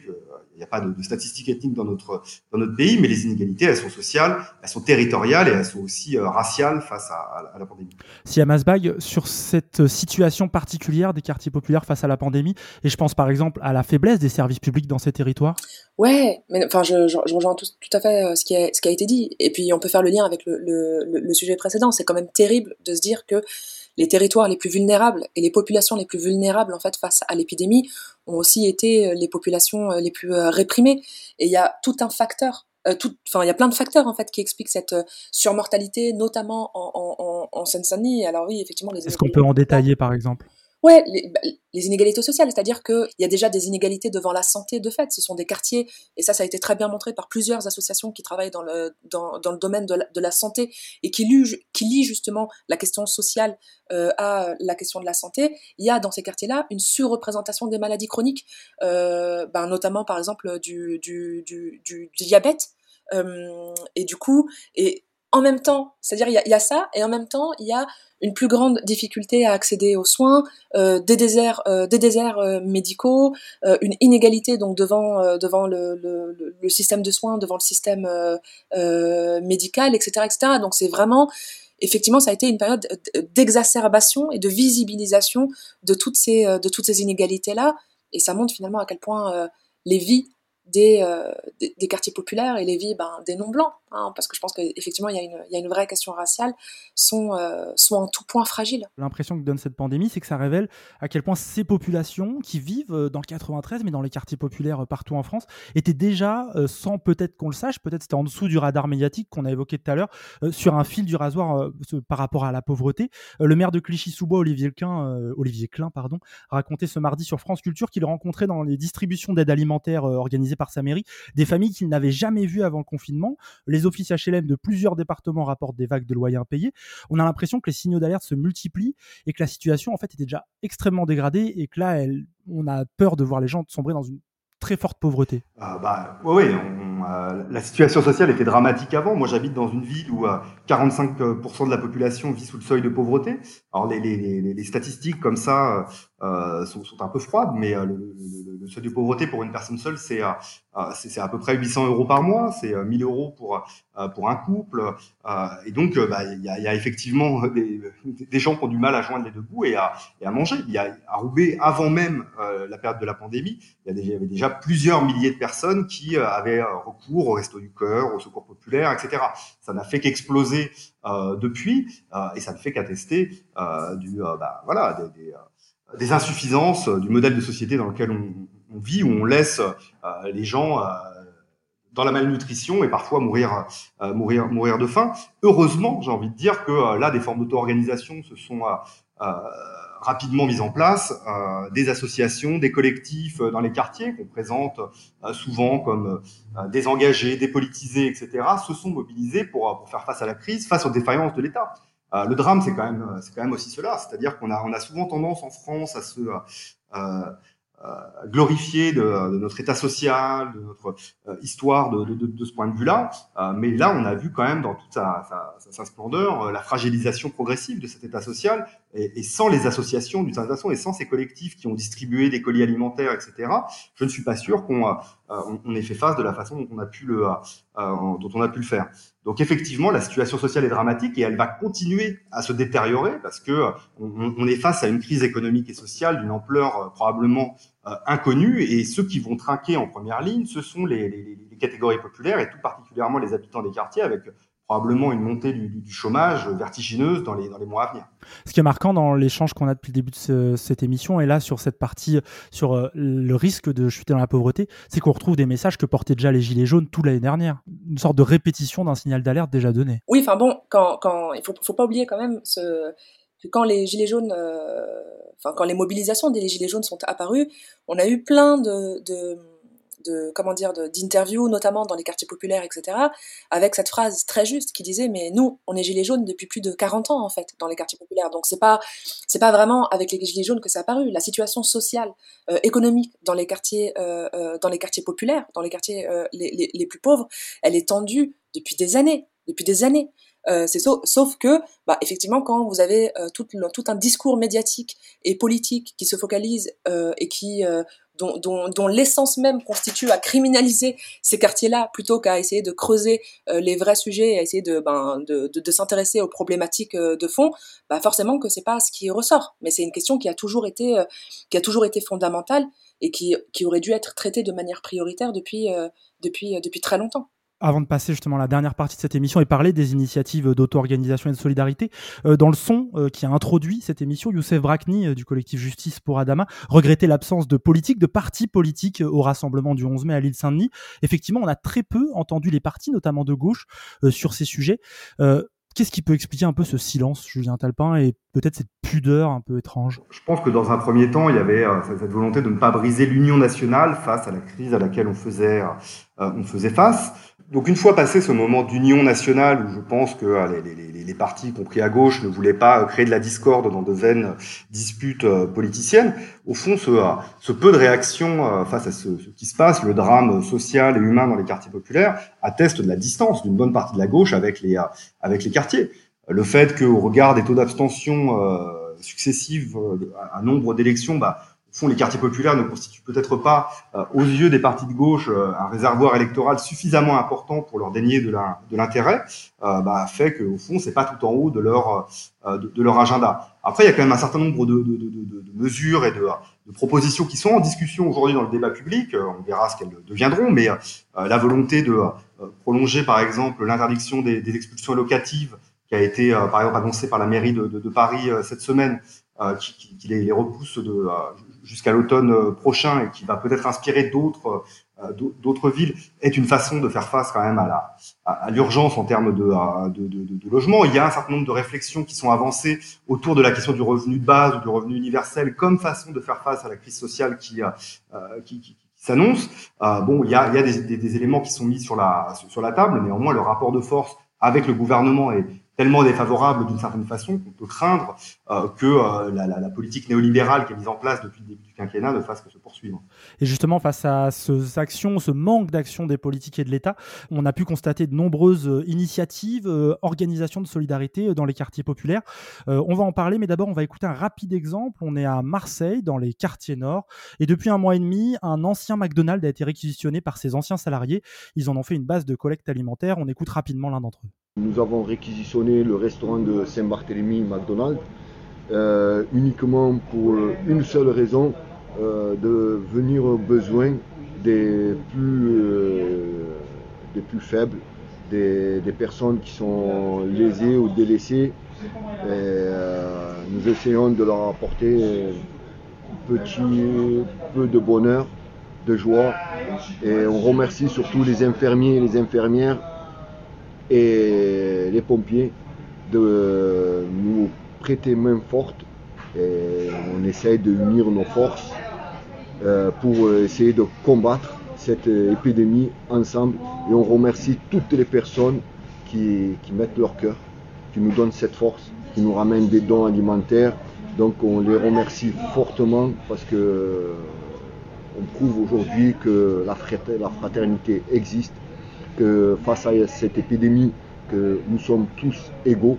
S11: N'y a pas de, de, statistiques ethniques dans notre, dans notre pays, mais les inégalités, elles sont sociales, elles sont territoriales et elles sont aussi euh, raciales face à, à, la pandémie.
S6: Si Amasbag, sur cette situation particulière des quartiers populaires face à la pandémie, et je pense par exemple à la faiblesse des services publics dans ces territoires
S10: Ouais, mais enfin, je, je, je rejoins tout, tout, à fait ce qui, a, ce qui a été dit. Et puis, on peut faire le lien avec le, le, le sujet précédent. C'est quand même terrible de se dire que les territoires les plus vulnérables et les populations les plus vulnérables en fait face à l'épidémie ont aussi été euh, les populations euh, les plus euh, réprimées. Et il y a tout un facteur, euh, tout, enfin il y a plein de facteurs en fait qui expliquent cette surmortalité, notamment en, en, en Seine-Saint-Denis. Alors oui, effectivement, les.
S6: Est-ce qu'on peut en détailler par exemple?
S10: Ouais, les, bah, les, inégalités sociales, c'est-à-dire qu'il y a déjà des inégalités devant la santé de fait. Ce sont des quartiers, et ça, ça a été très bien montré par plusieurs associations qui travaillent dans le, dans, le domaine de la, santé et qui, lient, justement la question sociale euh, à la question de la santé. Il y a dans ces quartiers-là une surreprésentation des maladies chroniques, ben, notamment par exemple du, du, du diabète. Euh, et du coup, et en même temps, c'est-à-dire il y, y a, ça, et en même temps, il y a une plus grande difficulté à accéder aux soins, euh, des déserts, euh, des déserts euh, médicaux, euh, une inégalité donc devant euh, devant le, le, le, système de soins, devant le système euh, médical, etc., etc. Donc c'est vraiment effectivement, ça a été une période d'exacerbation et de visibilisation de toutes ces de toutes ces inégalités là, et ça montre finalement à quel point les vies des, des, quartiers populaires et les vies ben, des non-blancs, hein, parce que je pense qu'effectivement, il, il y a une vraie question raciale, sont, euh, en tout point fragiles.
S6: L'impression que donne cette pandémie, c'est que ça révèle à quel point ces populations qui vivent euh, dans le 93, mais dans les quartiers populaires euh, partout en France, étaient déjà, euh, sans peut-être qu'on le sache, peut-être c'était en dessous du radar médiatique qu'on a évoqué tout à l'heure, sur un fil du rasoir par rapport à la pauvreté. le maire de Clichy-sous-Bois, Olivier Klein, Olivier Klein pardon, racontait ce mardi sur France Culture qu'il rencontrait dans les distributions d'aide alimentaire organisées par sa mairie, des familles qu'il n'avait jamais vues avant le confinement. Offices HLM de plusieurs départements rapportent des vagues de loyers impayés. On a l'impression que les signaux d'alerte se multiplient et que la situation en fait était déjà extrêmement dégradée et que là, on a peur de voir les gens sombrer dans une très forte pauvreté.
S11: Euh, bah, oui, euh, la situation sociale était dramatique avant. Moi, j'habite dans une ville où euh, 45% de la population vit sous le seuil de pauvreté. Alors, les, les, les, les statistiques comme ça euh, sont, sont, un peu froides, mais le, le, le, seuil de pauvreté pour une personne seule, c'est c'est à peu près 800 euros par mois, c'est 1000 euros pour pour un couple. et donc, bah, il y, a, y, a, effectivement des, des, gens qui ont du mal à joindre les deux bouts et à, et à manger. Il y a à Roubaix, avant même la période de la pandémie, il y avait déjà plusieurs milliers de personnes qui avaient recours au Resto du Cœur, au Secours Populaire, etc. Ça n'a fait qu'exploser euh, depuis, euh, et ça ne fait qu'attester euh, du, bah, voilà, des, des, des, insuffisances du modèle de société dans lequel on, vit, où on laisse les gens dans la malnutrition et parfois mourir, mourir, mourir de faim. Heureusement, j'ai envie de dire que là, des formes d'auto-organisation se sont rapidement mises en place, euh, des associations, des collectifs euh, dans les quartiers qu'on présente euh, souvent comme euh, désengagés, dépolitisés, etc., se sont mobilisés pour faire face à la crise, face aux défaillances de l'État. Euh, le drame, c'est quand même, c'est quand même aussi cela, c'est-à-dire qu'on a, on a souvent tendance en France à se euh, glorifier de, de, notre état social, de notre euh, histoire de, de, de, ce point de vue-là. Euh, mais là, on a vu quand même dans toute sa, sa, sa splendeur la fragilisation progressive de cet état social. Et, et sans les associations d'une certaine façon, et sans ces collectifs qui ont distribué des colis alimentaires, etc., je ne suis pas sûr qu'on on, on, ait fait face de la façon dont on a pu le, dont on a pu le faire. Donc effectivement, la situation sociale est dramatique et elle va continuer à se détériorer parce que on, on est face à une crise économique et sociale d'une ampleur probablement euh, inconnus et ceux qui vont trinquer en première ligne, ce sont les, les, les, catégories populaires et tout particulièrement les habitants des quartiers avec probablement une montée du, du, chômage vertigineuse dans les, dans les mois à venir.
S6: Ce qui est marquant dans l'échange qu'on a depuis le début de ce, cette émission et là sur cette partie sur euh, le risque de chuter dans la pauvreté, c'est qu'on retrouve des messages que portaient déjà les gilets jaunes toute l'année dernière, une sorte de répétition d'un signal d'alerte déjà donné.
S10: Oui, enfin bon, quand, quand il faut, faut pas oublier quand même ce, que quand les gilets jaunes, euh, enfin quand les mobilisations des gilets jaunes sont apparues, on a eu plein de, de, de comment dire, d'interviews, notamment dans les quartiers populaires, etc., avec cette phrase très juste qui disait mais nous, on est gilets jaunes depuis plus de 40 ans en fait dans les quartiers populaires, donc c'est pas c'est pas vraiment avec les gilets jaunes que ça a apparu. La situation sociale, euh, économique dans les quartiers euh, euh, dans les quartiers populaires, dans les quartiers les, les, les plus pauvres, elle est tendue depuis des années, depuis des années. C'est sauf, que, bah, effectivement, quand vous avez tout, tout, un discours médiatique et politique qui se focalise et qui dont, dont, dont l'essence même constitue à criminaliser ces quartiers-là plutôt qu'à essayer de creuser euh, les vrais sujets et à essayer de, ben, de, de, de s'intéresser aux problématiques euh, de fond, bah forcément que c'est pas ce qui ressort. Mais c'est une question qui a toujours été, euh, qui a toujours été fondamentale et qui, qui aurait dû être traitée de manière prioritaire depuis, depuis, depuis très longtemps
S6: avant de passer justement la dernière partie de cette émission et parler des initiatives d'auto-organisation et de solidarité, euh, dans le son euh, qui a introduit cette émission, Youssef Brakni euh, du collectif Justice pour Adama regrettait l'absence de politique, de partis politiques au rassemblement du 11 mai à l'île Saint-Denis. Effectivement, on a très peu entendu les partis, notamment de gauche, sur ces sujets. Qu'est-ce qui peut expliquer un peu ce silence, Julien Talpin, et peut-être cette pudeur un peu étrange?
S11: Je pense que dans un premier temps, il y avait cette volonté de ne pas briser l'union nationale face à la crise à laquelle on faisait, on faisait face. Donc une fois passé ce moment d'union nationale où je pense que ah, les, partis, compris à gauche, ne voulaient pas créer de la discorde dans de vaines disputes euh, politiciennes, au fond, ce, euh, ce peu de réaction euh, face à ce, qui se passe, le drame social et humain dans les quartiers populaires, atteste de la distance d'une bonne partie de la gauche avec les, avec les quartiers. Le fait qu'au regard des taux d'abstention successifs, un nombre d'élections, bah, fond, les quartiers populaires ne constituent peut-être pas, euh, aux yeux des partis de gauche, euh, un réservoir électoral suffisamment important pour leur dénier de l'intérêt, euh, bah, fait qu'au fond, c'est pas tout en haut de leur, de, leur agenda. Après, il y a quand même un certain nombre de, de, de mesures et de, propositions qui sont en discussion aujourd'hui dans le débat public. On verra ce qu'elles deviendront, mais la volonté de prolonger, par exemple, l'interdiction des, des, expulsions locatives qui a été, par exemple, annoncée par la mairie de, Paris cette semaine, qui, qui, les, repousse de, jusqu'à l'automne euh, prochain et qui va peut-être inspirer d'autres euh, d'autres villes est une façon de faire face quand même à la à, l'urgence en termes de, de, de, de, logement. Il y a un certain nombre de réflexions qui sont avancées autour de la question du revenu de base ou du revenu universel comme façon de faire face à la crise sociale qui, euh, qui, qui, s'annonce. Euh, bon, il y a, y a des, des, des, éléments qui sont mis sur la sur la table, néanmoins le rapport de force avec le gouvernement est tellement défavorable d'une certaine façon qu'on peut craindre euh, que euh, la, politique néolibérale qui est mise en place depuis le début du quinquennat ne fasse que se poursuivre.
S6: Et justement, face à ces actions, ce manque d'action des politiques et de l'État, on a pu constater de nombreuses euh, initiatives, organisations de solidarité dans les quartiers populaires. on va en parler, mais d'abord, on va écouter un rapide exemple. On est à Marseille, dans les quartiers nord, et depuis un mois et demi, un ancien McDonald's a été réquisitionné par ses anciens salariés. Ils en ont fait une base de collecte alimentaire. On écoute rapidement l'un d'entre eux.
S15: Nous avons réquisitionné le restaurant de Saint-Barthélemy McDonald's euh, uniquement pour euh, une seule raison, euh, de venir aux besoins des plus, des plus faibles, des, personnes qui sont lésées ou délaissées. nous essayons de leur apporter un petit peu de bonheur, de joie. Et on remercie surtout les infirmiers et les infirmières et les pompiers de nous prêter main forte et on essaye de unir nos forces euh, pour essayer de combattre cette épidémie ensemble et on remercie toutes les personnes qui, mettent leur cœur, qui nous donnent cette force, qui nous ramènent des dons alimentaires. Donc on les remercie fortement parce que on prouve aujourd'hui que la fraternité existe que face à cette épidémie, que nous sommes tous égaux.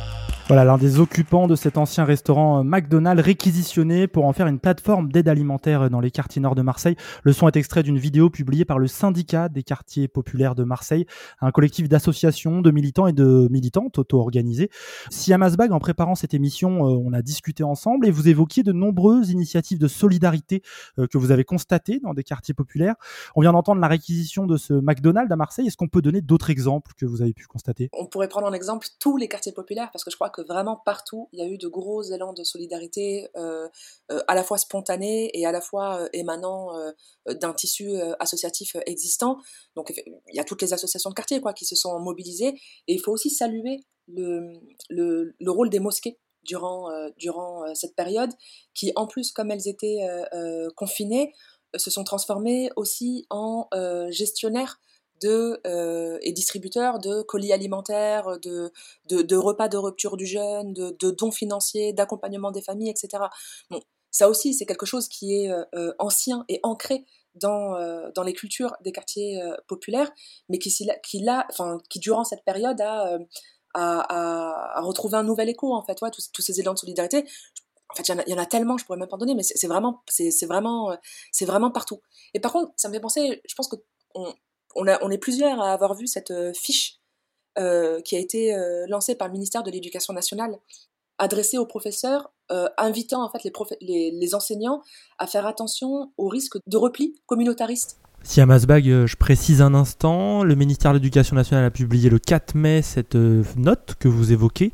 S6: Voilà, l'un des occupants de cet ancien restaurant euh, McDonald's réquisitionné pour en faire une plateforme d'aide alimentaire dans les quartiers nord de Marseille. Le son est extrait d'une vidéo publiée par le syndicat des quartiers populaires de Marseille, un collectif d'associations, de militants et de militantes auto-organisées. Si à Masbag, en préparant cette émission, euh, on a discuté ensemble et vous évoquiez de nombreuses initiatives de solidarité euh, que vous avez constatées dans des quartiers populaires. On vient d'entendre la réquisition de ce McDonald's à Marseille. Est-ce qu'on peut donner d'autres exemples que vous avez pu constater?
S10: On pourrait prendre en exemple tous les quartiers populaires parce que je crois que vraiment partout, il y a eu de gros élans de solidarité, euh, euh, à la fois spontanés et à la fois euh, émanant d'un tissu associatif existant. Donc il y a toutes les associations de quartier quoi, qui se sont mobilisées. Et il faut aussi saluer le, le, le rôle des mosquées durant, durant cette période, qui en plus, comme elles étaient confinées, se sont transformées aussi en gestionnaires de, euh, et distributeurs de colis alimentaires, de, de, repas de rupture du jeûne, de, dons financiers, d'accompagnement des familles, etc. Bon, ça aussi, c'est quelque chose qui est euh, euh, ancien et ancré dans, dans les cultures des quartiers populaires, mais qui, qui, là, qui durant cette période a, a, retrouvé un nouvel écho, en fait, ouais, tous, tous ces élans de solidarité. En fait, il y, en a tellement, je pourrais même pas en donner, mais c'est vraiment, c'est vraiment, c'est vraiment partout. Et par contre, ça me fait penser, je pense que on, est plusieurs à avoir vu cette fiche euh, qui a été euh, lancée par le ministère de l'Éducation nationale, adressée aux professeurs, euh, invitant en fait les, enseignants à faire attention au risque de repli communautariste
S6: si à Masbag, euh, je précise un instant, le ministère de l'Éducation nationale a publié le 4 mai cette euh, note que vous évoquez,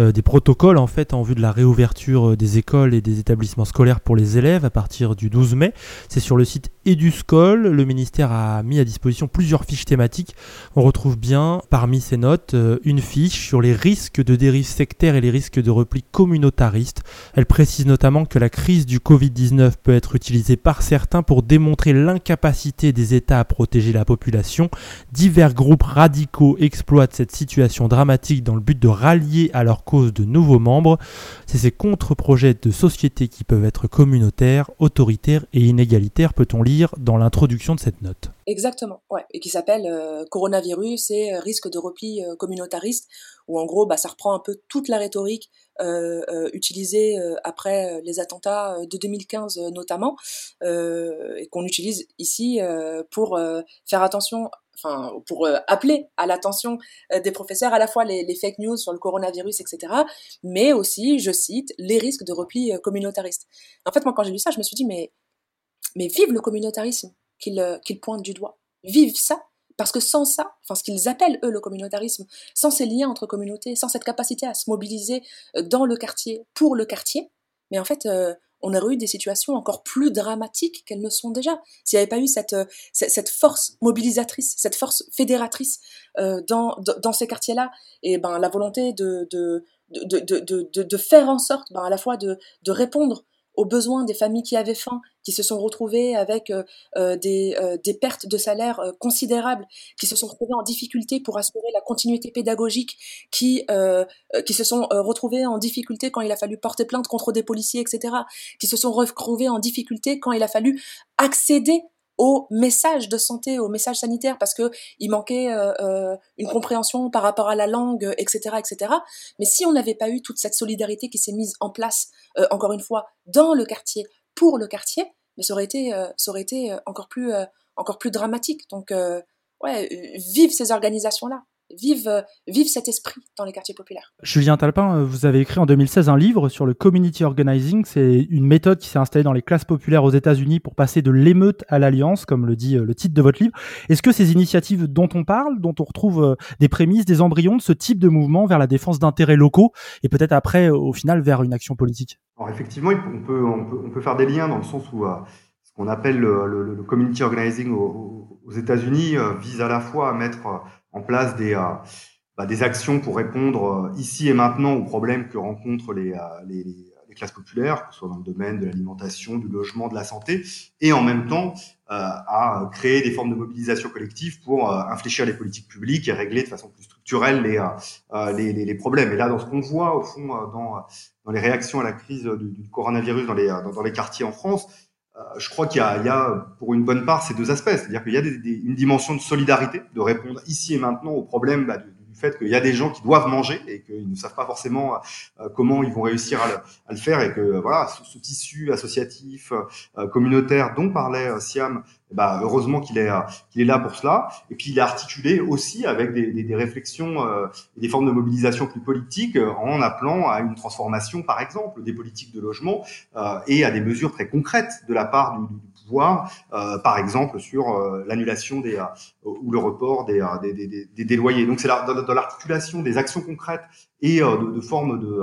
S6: euh, des protocoles en fait en vue de la réouverture des écoles et des établissements scolaires pour les élèves à partir du 12 mai. C'est sur le site Eduscol. Le ministère a mis à disposition plusieurs fiches thématiques. On retrouve bien parmi ces notes une fiche sur les risques de dérive sectaire et les risques de repli communautariste. Elle précise notamment que la crise du Covid-19 peut être utilisée par certains pour démontrer l'incapacité des États à protéger la population, divers groupes radicaux exploitent cette situation dramatique dans le but de rallier à leur cause de nouveaux membres. C'est ces contre-projets de société qui peuvent être communautaires, autoritaires et inégalitaires, peut-on lire dans l'introduction de cette note.
S10: Exactement, et qui s'appelle euh, Coronavirus et euh, risque de repli euh, communautariste, où en gros, bah, ça reprend un peu toute la rhétorique utilisée après les attentats de 2015 notamment, et qu'on utilise ici pour faire attention enfin pour appeler à l'attention des professeurs à la fois les, fake news sur le coronavirus, etc., mais aussi, je cite, les risques de repli communautariste. En fait, moi, quand j'ai lu ça, je me suis dit, mais, mais vive le communautarisme qu'ils qu pointent du doigt. Vive ça, parce que sans ça, enfin ce qu'ils appellent eux le communautarisme, sans ces liens entre communautés, sans cette capacité à se mobiliser dans le quartier, pour le quartier, mais en fait, on aurait eu des situations encore plus dramatiques qu'elles ne sont déjà. S'il n'y avait pas eu cette, force mobilisatrice, cette force fédératrice dans, dans, ces quartiers-là, et ben la volonté de, de, de, de, de faire en sorte ben, à la fois de répondre aux besoins des familles qui avaient faim, qui se sont retrouvées avec euh, euh, des, euh, des, pertes de salaire considérables, qui se sont retrouvées en difficulté pour assurer la continuité pédagogique, qui, qui se sont retrouvées en difficulté quand il a fallu porter plainte contre des policiers, etc., qui se sont retrouvées en difficulté quand il a fallu accéder au message de santé, au message sanitaire, parce que il manquait euh, euh, une compréhension par rapport à la langue, etc., etc. Mais si on n'avait pas eu toute cette solidarité qui s'est mise en place, euh, encore une fois, dans le quartier, pour le quartier, mais ça aurait été, ça aurait été encore plus, encore plus dramatique. Donc, ouais, vive ces organisations-là vive, euh, vive cet esprit dans les quartiers populaires.
S6: Julien Talpin, euh, vous avez écrit en 2016 un livre sur le community organizing. C'est une méthode qui s'est installée dans les classes populaires aux États-Unis pour passer de l'émeute à l'alliance, comme le dit euh, le titre de votre livre. Est-ce que ces initiatives dont on parle, dont on retrouve des prémices, des embryons de ce type de mouvement vers la défense d'intérêts locaux et peut-être après, au final, vers une action politique?
S11: Alors effectivement, on peut, on peut, on peut, faire des liens dans le sens où ce qu'on appelle le, le, community organizing aux, aux États-Unis vise à la fois à mettre en place des, euh, bah, des actions pour répondre euh, ici et maintenant aux problèmes que rencontrent les, euh, les, les classes populaires, que ce soit dans le domaine de l'alimentation, du logement, de la santé, et en même temps à créer des formes de mobilisation collective pour infléchir les politiques publiques et régler de façon plus structurelle les, les, les, les, problèmes. Et là, dans ce qu'on voit, au fond, dans, dans les réactions à la crise du, coronavirus dans les, dans, les quartiers en France, je crois qu'il y, y, a, pour une bonne part, ces deux aspects. C'est-à-dire qu'il y a des, des, une dimension de solidarité, de répondre ici et maintenant aux problèmes bah, du, fait qu'il y a des gens qui doivent manger et qu'ils ne savent pas forcément euh, comment ils vont réussir à le, à le, faire et que voilà ce, ce tissu associatif euh, communautaire dont parlait euh, Siam bah, heureusement qu'il est, qu'il est là pour cela. Et puis il est articulé aussi avec des, des, des réflexions et des formes de mobilisation plus politiques en appelant à une transformation, par exemple, des politiques de logement et à des mesures très concrètes de la part du, du pouvoir, par exemple sur l'annulation des ou le report des, des, des, des loyers. Donc c'est dans, dans l'articulation des actions concrètes et de, de formes de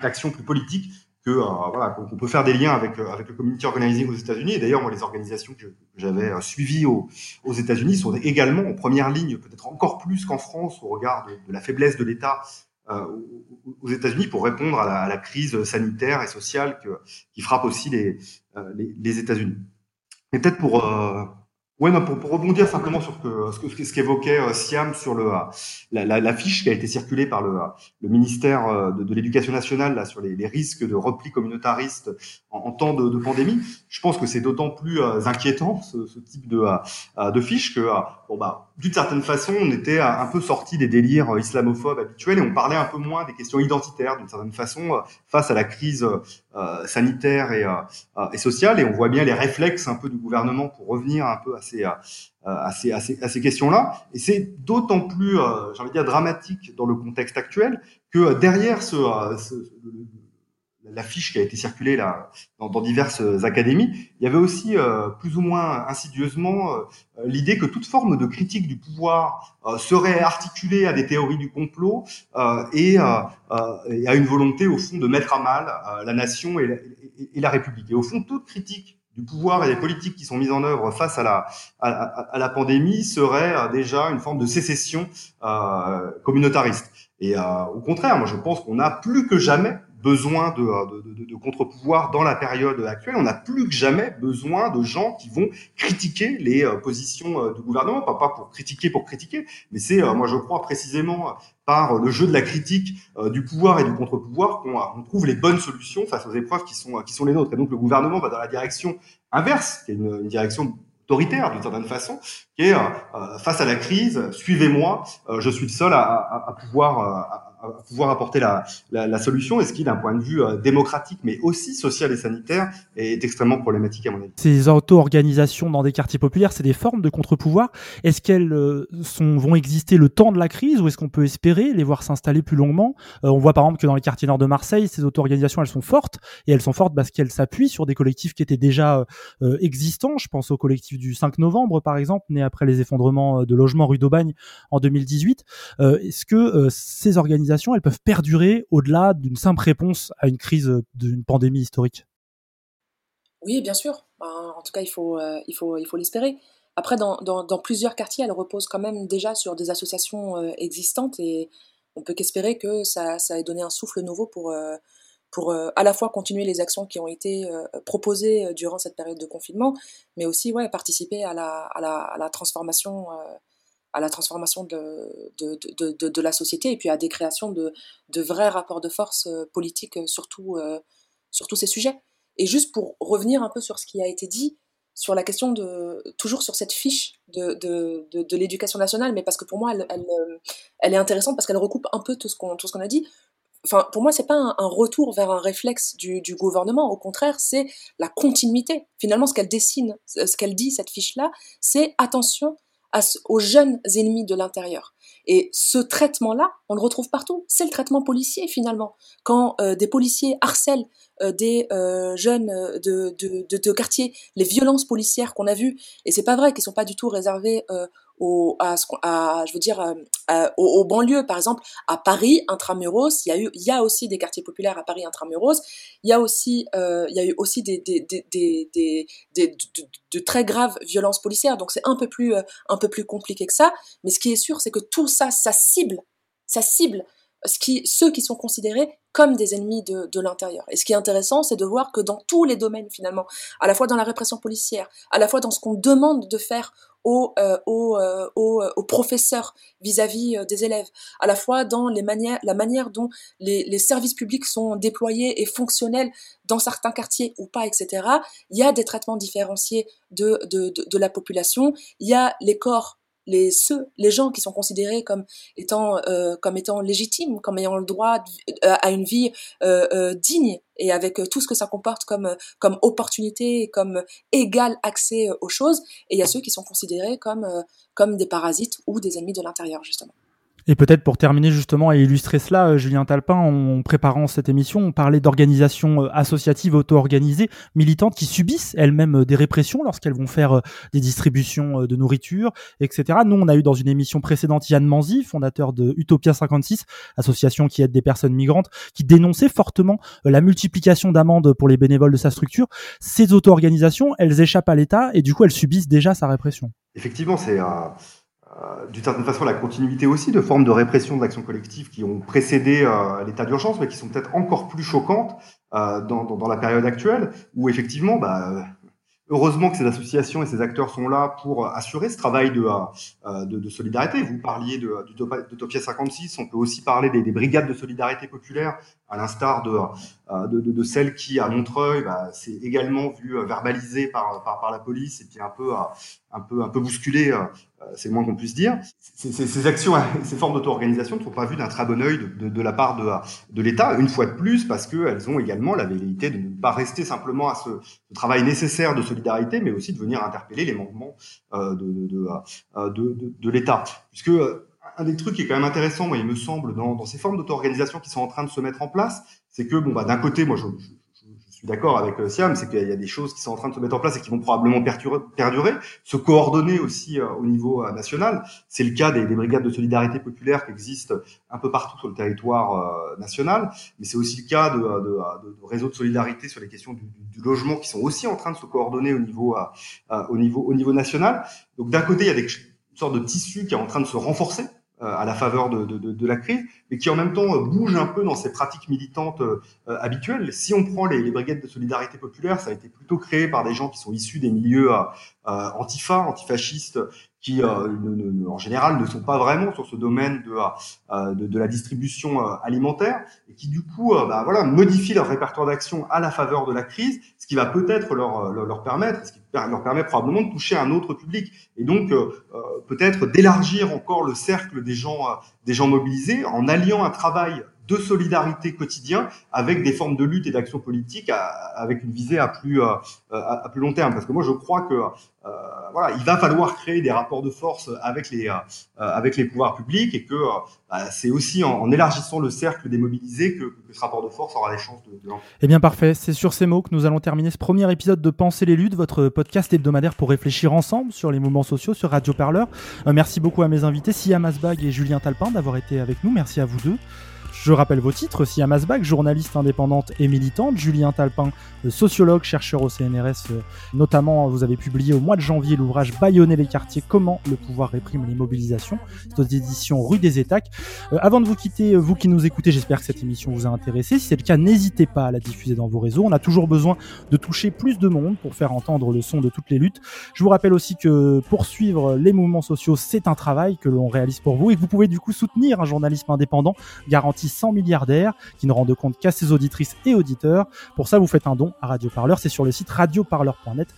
S11: d'action plus politique que euh, voilà qu'on peut faire des liens avec euh, avec le community organizing aux États-Unis. Et d'ailleurs, moi, les organisations que, j'avais euh, suivies aux, aux États-Unis sont également en première ligne, peut-être encore plus qu'en France, au regard de, de la faiblesse de l'État euh, aux États-Unis pour répondre à la, à la, crise sanitaire et sociale que, qui frappe aussi les, les, les États-Unis. Mais peut-être pour Ouais, non, pour, pour, rebondir simplement sur que, ce, que, ce qu'évoquait euh, Siam sur le, euh, la, la, la, fiche qui a été circulée par le, euh, le ministère euh, de, l'Éducation nationale là, sur les, risques de repli communautariste en, temps de, de, pandémie, je pense que c'est d'autant plus inquiétant ce, ce, type de, de fiche que, bon, bah, d'une certaine façon, on était un peu sorti des délires islamophobes habituels et on parlait un peu moins des questions identitaires d'une certaine façon face à la crise euh, sanitaire et, et sociale. Et on voit bien les réflexes un peu du gouvernement pour revenir un peu à ces, à ces, à ces, à ces questions-là. Et c'est d'autant plus, euh, j'ai envie de dire, dramatique dans le contexte actuel que derrière ce, ce la fiche qui a été circulée là dans, dans diverses académies, il y avait aussi euh, plus ou moins insidieusement euh, l'idée que toute forme de critique du pouvoir euh, serait articulée à des théories du complot et, et, à une volonté au fond de mettre à mal la nation et la, et, la République. Et au fond, toute critique du pouvoir et des politiques qui sont mises en œuvre face à la, à, la pandémie serait euh, déjà une forme de sécession euh, communautariste. Et euh, au contraire, moi je pense qu'on a plus que jamais besoin de, de, contre-pouvoir dans la période actuelle. On a plus que jamais besoin de gens qui vont critiquer les positions du gouvernement, pas, pas pour critiquer pour critiquer, mais c'est, moi je crois précisément par le jeu de la critique euh, du pouvoir et du contre-pouvoir qu'on on trouve les bonnes solutions face aux épreuves qui sont, qui sont les nôtres. Et donc le gouvernement va dans la direction inverse, qui est une, direction autoritaire d'une certaine façon, qui est euh, face à la crise, suivez-moi, euh, je suis le seul à, pouvoir pouvoir apporter la, la, la, solution, et ce qui, d'un point de vue euh, démocratique, mais aussi social et sanitaire, est extrêmement problématique à mon avis.
S6: Ces auto-organisations dans des quartiers populaires, c'est des formes de contre-pouvoir. Est-ce qu'elles euh, sont, vont exister le temps de la crise, ou est-ce qu'on peut espérer les voir s'installer plus longuement? Euh, On voit par exemple que dans les quartiers nord de Marseille, ces auto-organisations, elles sont fortes, et elles sont fortes parce qu'elles s'appuient sur des collectifs qui étaient déjà euh, existants. Je pense au collectif du 5 novembre, par exemple, né après les effondrements de logements rue d'Aubagne en 2018. est-ce que ces organisations elles peuvent perdurer au-delà d'une simple réponse à une crise d'une pandémie historique
S10: Oui, bien sûr. Ben, en tout cas, il faut, euh, il faut, il faut l'espérer. Après, dans, plusieurs quartiers, elles reposent quand même déjà sur des associations euh, existantes et on peut qu'espérer que ça, ça ait donné un souffle nouveau pour, euh, pour à la fois continuer les actions qui ont été proposées durant cette période de confinement, mais aussi ouais, participer à la, à la, à la transformation à la transformation de, de, de, de, la société et puis à des créations de, vrais rapports de force euh, politiques sur, tout, euh, sur tous ces sujets. Et juste pour revenir un peu sur ce qui a été dit, sur la question de toujours sur cette fiche de, de, de, l'éducation nationale, mais parce que pour moi elle, elle, euh, elle est intéressante parce qu'elle recoupe un peu tout ce qu'on tout a dit. Enfin, pour moi, c'est pas un, un, retour vers un réflexe du, du gouvernement. Au contraire, c'est la continuité. Finalement, ce qu'elle dessine, ce qu'elle dit cette fiche-là, c'est attention aux jeunes ennemis de l'intérieur. Et ce traitement-là, on le retrouve partout. C'est le traitement policier finalement. Quand euh, des policiers harcèlent euh, des euh, jeunes de, de, quartier, les violences policières qu'on a vues, et c'est pas vrai qu'ils sont pas du tout réservés euh, au, à, à, je veux dire, euh, à, aux, banlieues. Par exemple, à Paris, intramuros, il y a eu, il y a aussi des quartiers populaires à Paris, intramuros. Il y a aussi, euh, il y a eu aussi des, des, des, des, des, des de, de, très graves violences policières. Donc c'est un peu plus, euh, un peu plus compliqué que ça. Mais ce qui est sûr, c'est que tout ça, ça cible, ça cible ce qui, ceux qui sont considérés comme des ennemis de, de l'intérieur. Et ce qui est intéressant, c'est de voir que dans tous les domaines, finalement, à la fois dans la répression policière, à la fois dans ce qu'on demande de faire aux, euh, aux, euh, aux, professeurs vis-à-vis -vis des élèves, à la fois dans les manières, la manière dont les, services publics sont déployés et fonctionnels dans certains quartiers ou pas, etc. Il y a des traitements différenciés de, de, de la population, il y a les corps les ceux les gens qui sont considérés comme étant euh, comme étant légitimes comme ayant le droit à une vie euh, euh, digne et avec tout ce que ça comporte comme comme opportunité comme égal accès aux choses. Et il y a ceux qui sont considérés comme comme des parasites ou des ennemis de l'intérieur justement
S6: et peut-être pour terminer justement et illustrer cela, euh, Julien Talpin, en préparant cette émission, on parlait d'organisations euh, associatives auto-organisées, militantes, qui subissent elles-mêmes euh, des répressions lorsqu'elles vont faire des distributions de nourriture, etc. Nous, on a eu dans une émission précédente Yann Manzi, fondateur de Utopia 56, association qui aide des personnes migrantes, qui dénonçait fortement la multiplication d'amendes pour les bénévoles de sa structure. Ces auto-organisations, elles échappent à l'État et du coup, elles subissent déjà sa répression.
S11: Effectivement, c'est... Euh, d'une certaine façon la continuité aussi de formes de répression de l'action collective qui ont précédé euh, l'état d'urgence, mais qui sont peut-être encore plus choquantes euh, dans, dans, dans, la période actuelle, où effectivement, bah, Heureusement que ces associations et ces acteurs sont là pour assurer ce travail de, euh, de, de solidarité. Vous parliez d'Utopia 56, on peut aussi parler des, des, brigades de solidarité populaire, à l'instar de, euh, de, de, celles qui, à Montreuil, bah, c'est également vu verbalisé par, par, par, la police et puis un peu, un peu, un peu bousculé, c'est le moins qu'on puisse dire. Ces, ces, ces actions, ces formes d'auto-organisation ne sont pas vues d'un très bon œil de, de, la part de, de l'État, une fois de plus, parce qu'elles ont également la velléité de ne pas rester simplement à ce, travail nécessaire de solidarité mais aussi de venir interpeller les manquements euh, de, de, euh, de, de, de l'État. Puisque euh, un des trucs qui est quand même intéressant, moi, il me semble, dans, dans ces formes d'auto-organisation qui sont en train de se mettre en place, c'est que, bon, bah, d'un côté, moi, je, je je suis d'accord avec Siam, c'est qu'il y a des choses qui sont en train de se mettre en place et qui vont probablement perdurer, se coordonner aussi euh, au niveau euh, national. C'est le cas des, des, brigades de solidarité populaire qui existent un peu partout sur le territoire euh, national, mais c'est aussi le cas de, de, de, réseaux de solidarité sur les questions du, du, logement qui sont aussi en train de se coordonner au niveau, au niveau, au niveau national. Donc d'un côté, il y a des, une sorte de tissu qui est en train de se renforcer euh, à la faveur de, de, de, la crise, mais qui en même temps euh, bouge un peu dans ses pratiques militantes euh, habituelles. Si on prend les, les, brigades de solidarité populaire, ça a été plutôt créé par des gens qui sont issus des milieux euh, antifa, antifascistes, qui euh, en général ne sont pas vraiment sur ce domaine de, euh, de, de la distribution euh, alimentaire et qui du coup bah, voilà, modifient leur répertoire d'action à la faveur de la crise, ce qui va peut-être leur, leur, leur, permettre, ce qui leur permet probablement de toucher un autre public et donc peut-être d'élargir encore le cercle des gens, des gens mobilisés en alliant un travail de solidarité quotidien avec des formes de lutte et d'action politique avec une visée à plus, à, à, plus long terme. Parce que moi, je crois que euh, voilà, il va falloir créer des rapports de force avec les, euh, avec les pouvoirs publics et que bah, c'est aussi en, élargissant le cercle des mobilisés que, ce rapport de force aura des chances de, de
S6: Eh bien parfait, c'est sur ces mots que nous allons terminer ce premier épisode de Penser les luttes, votre podcast hebdomadaire pour réfléchir ensemble sur les mouvements sociaux sur Radio Parleur. Euh, merci beaucoup à mes invités, Sia Masbag et Julien Talpin d'avoir été avec nous. Merci à vous deux. Je rappelle vos titres, Sia Masbach, journaliste indépendante et militante, Julien Talpin, sociologue, chercheur au CNRS, notamment vous avez publié au mois de janvier l'ouvrage Bayonner les quartiers, comment le pouvoir réprime les mobilisations, c'est aux éditions Rue des Étacs. Euh, avant de vous quitter, vous qui nous écoutez, j'espère que cette émission vous a intéressé. Si c'est le cas, n'hésitez pas à la diffuser dans vos réseaux. On a toujours besoin de toucher plus de monde pour faire entendre le son de toutes les luttes. Je vous rappelle aussi que poursuivre les mouvements sociaux, c'est un travail que l'on réalise pour vous et que vous pouvez du coup soutenir un journalisme indépendant garanti 100 milliardaires qui ne rendent compte qu'à ses auditrices et auditeurs. Pour ça, vous faites un don à Radio Parleur. C'est sur le site radioparleur.net.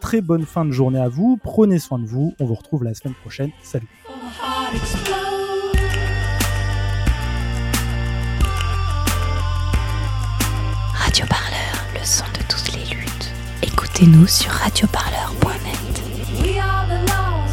S6: Très bonne fin de journée à vous. Prenez soin de vous. On vous retrouve la semaine prochaine. Salut.
S16: Radio Parleur, le son de toutes les luttes. Écoutez-nous sur radioparleur.net.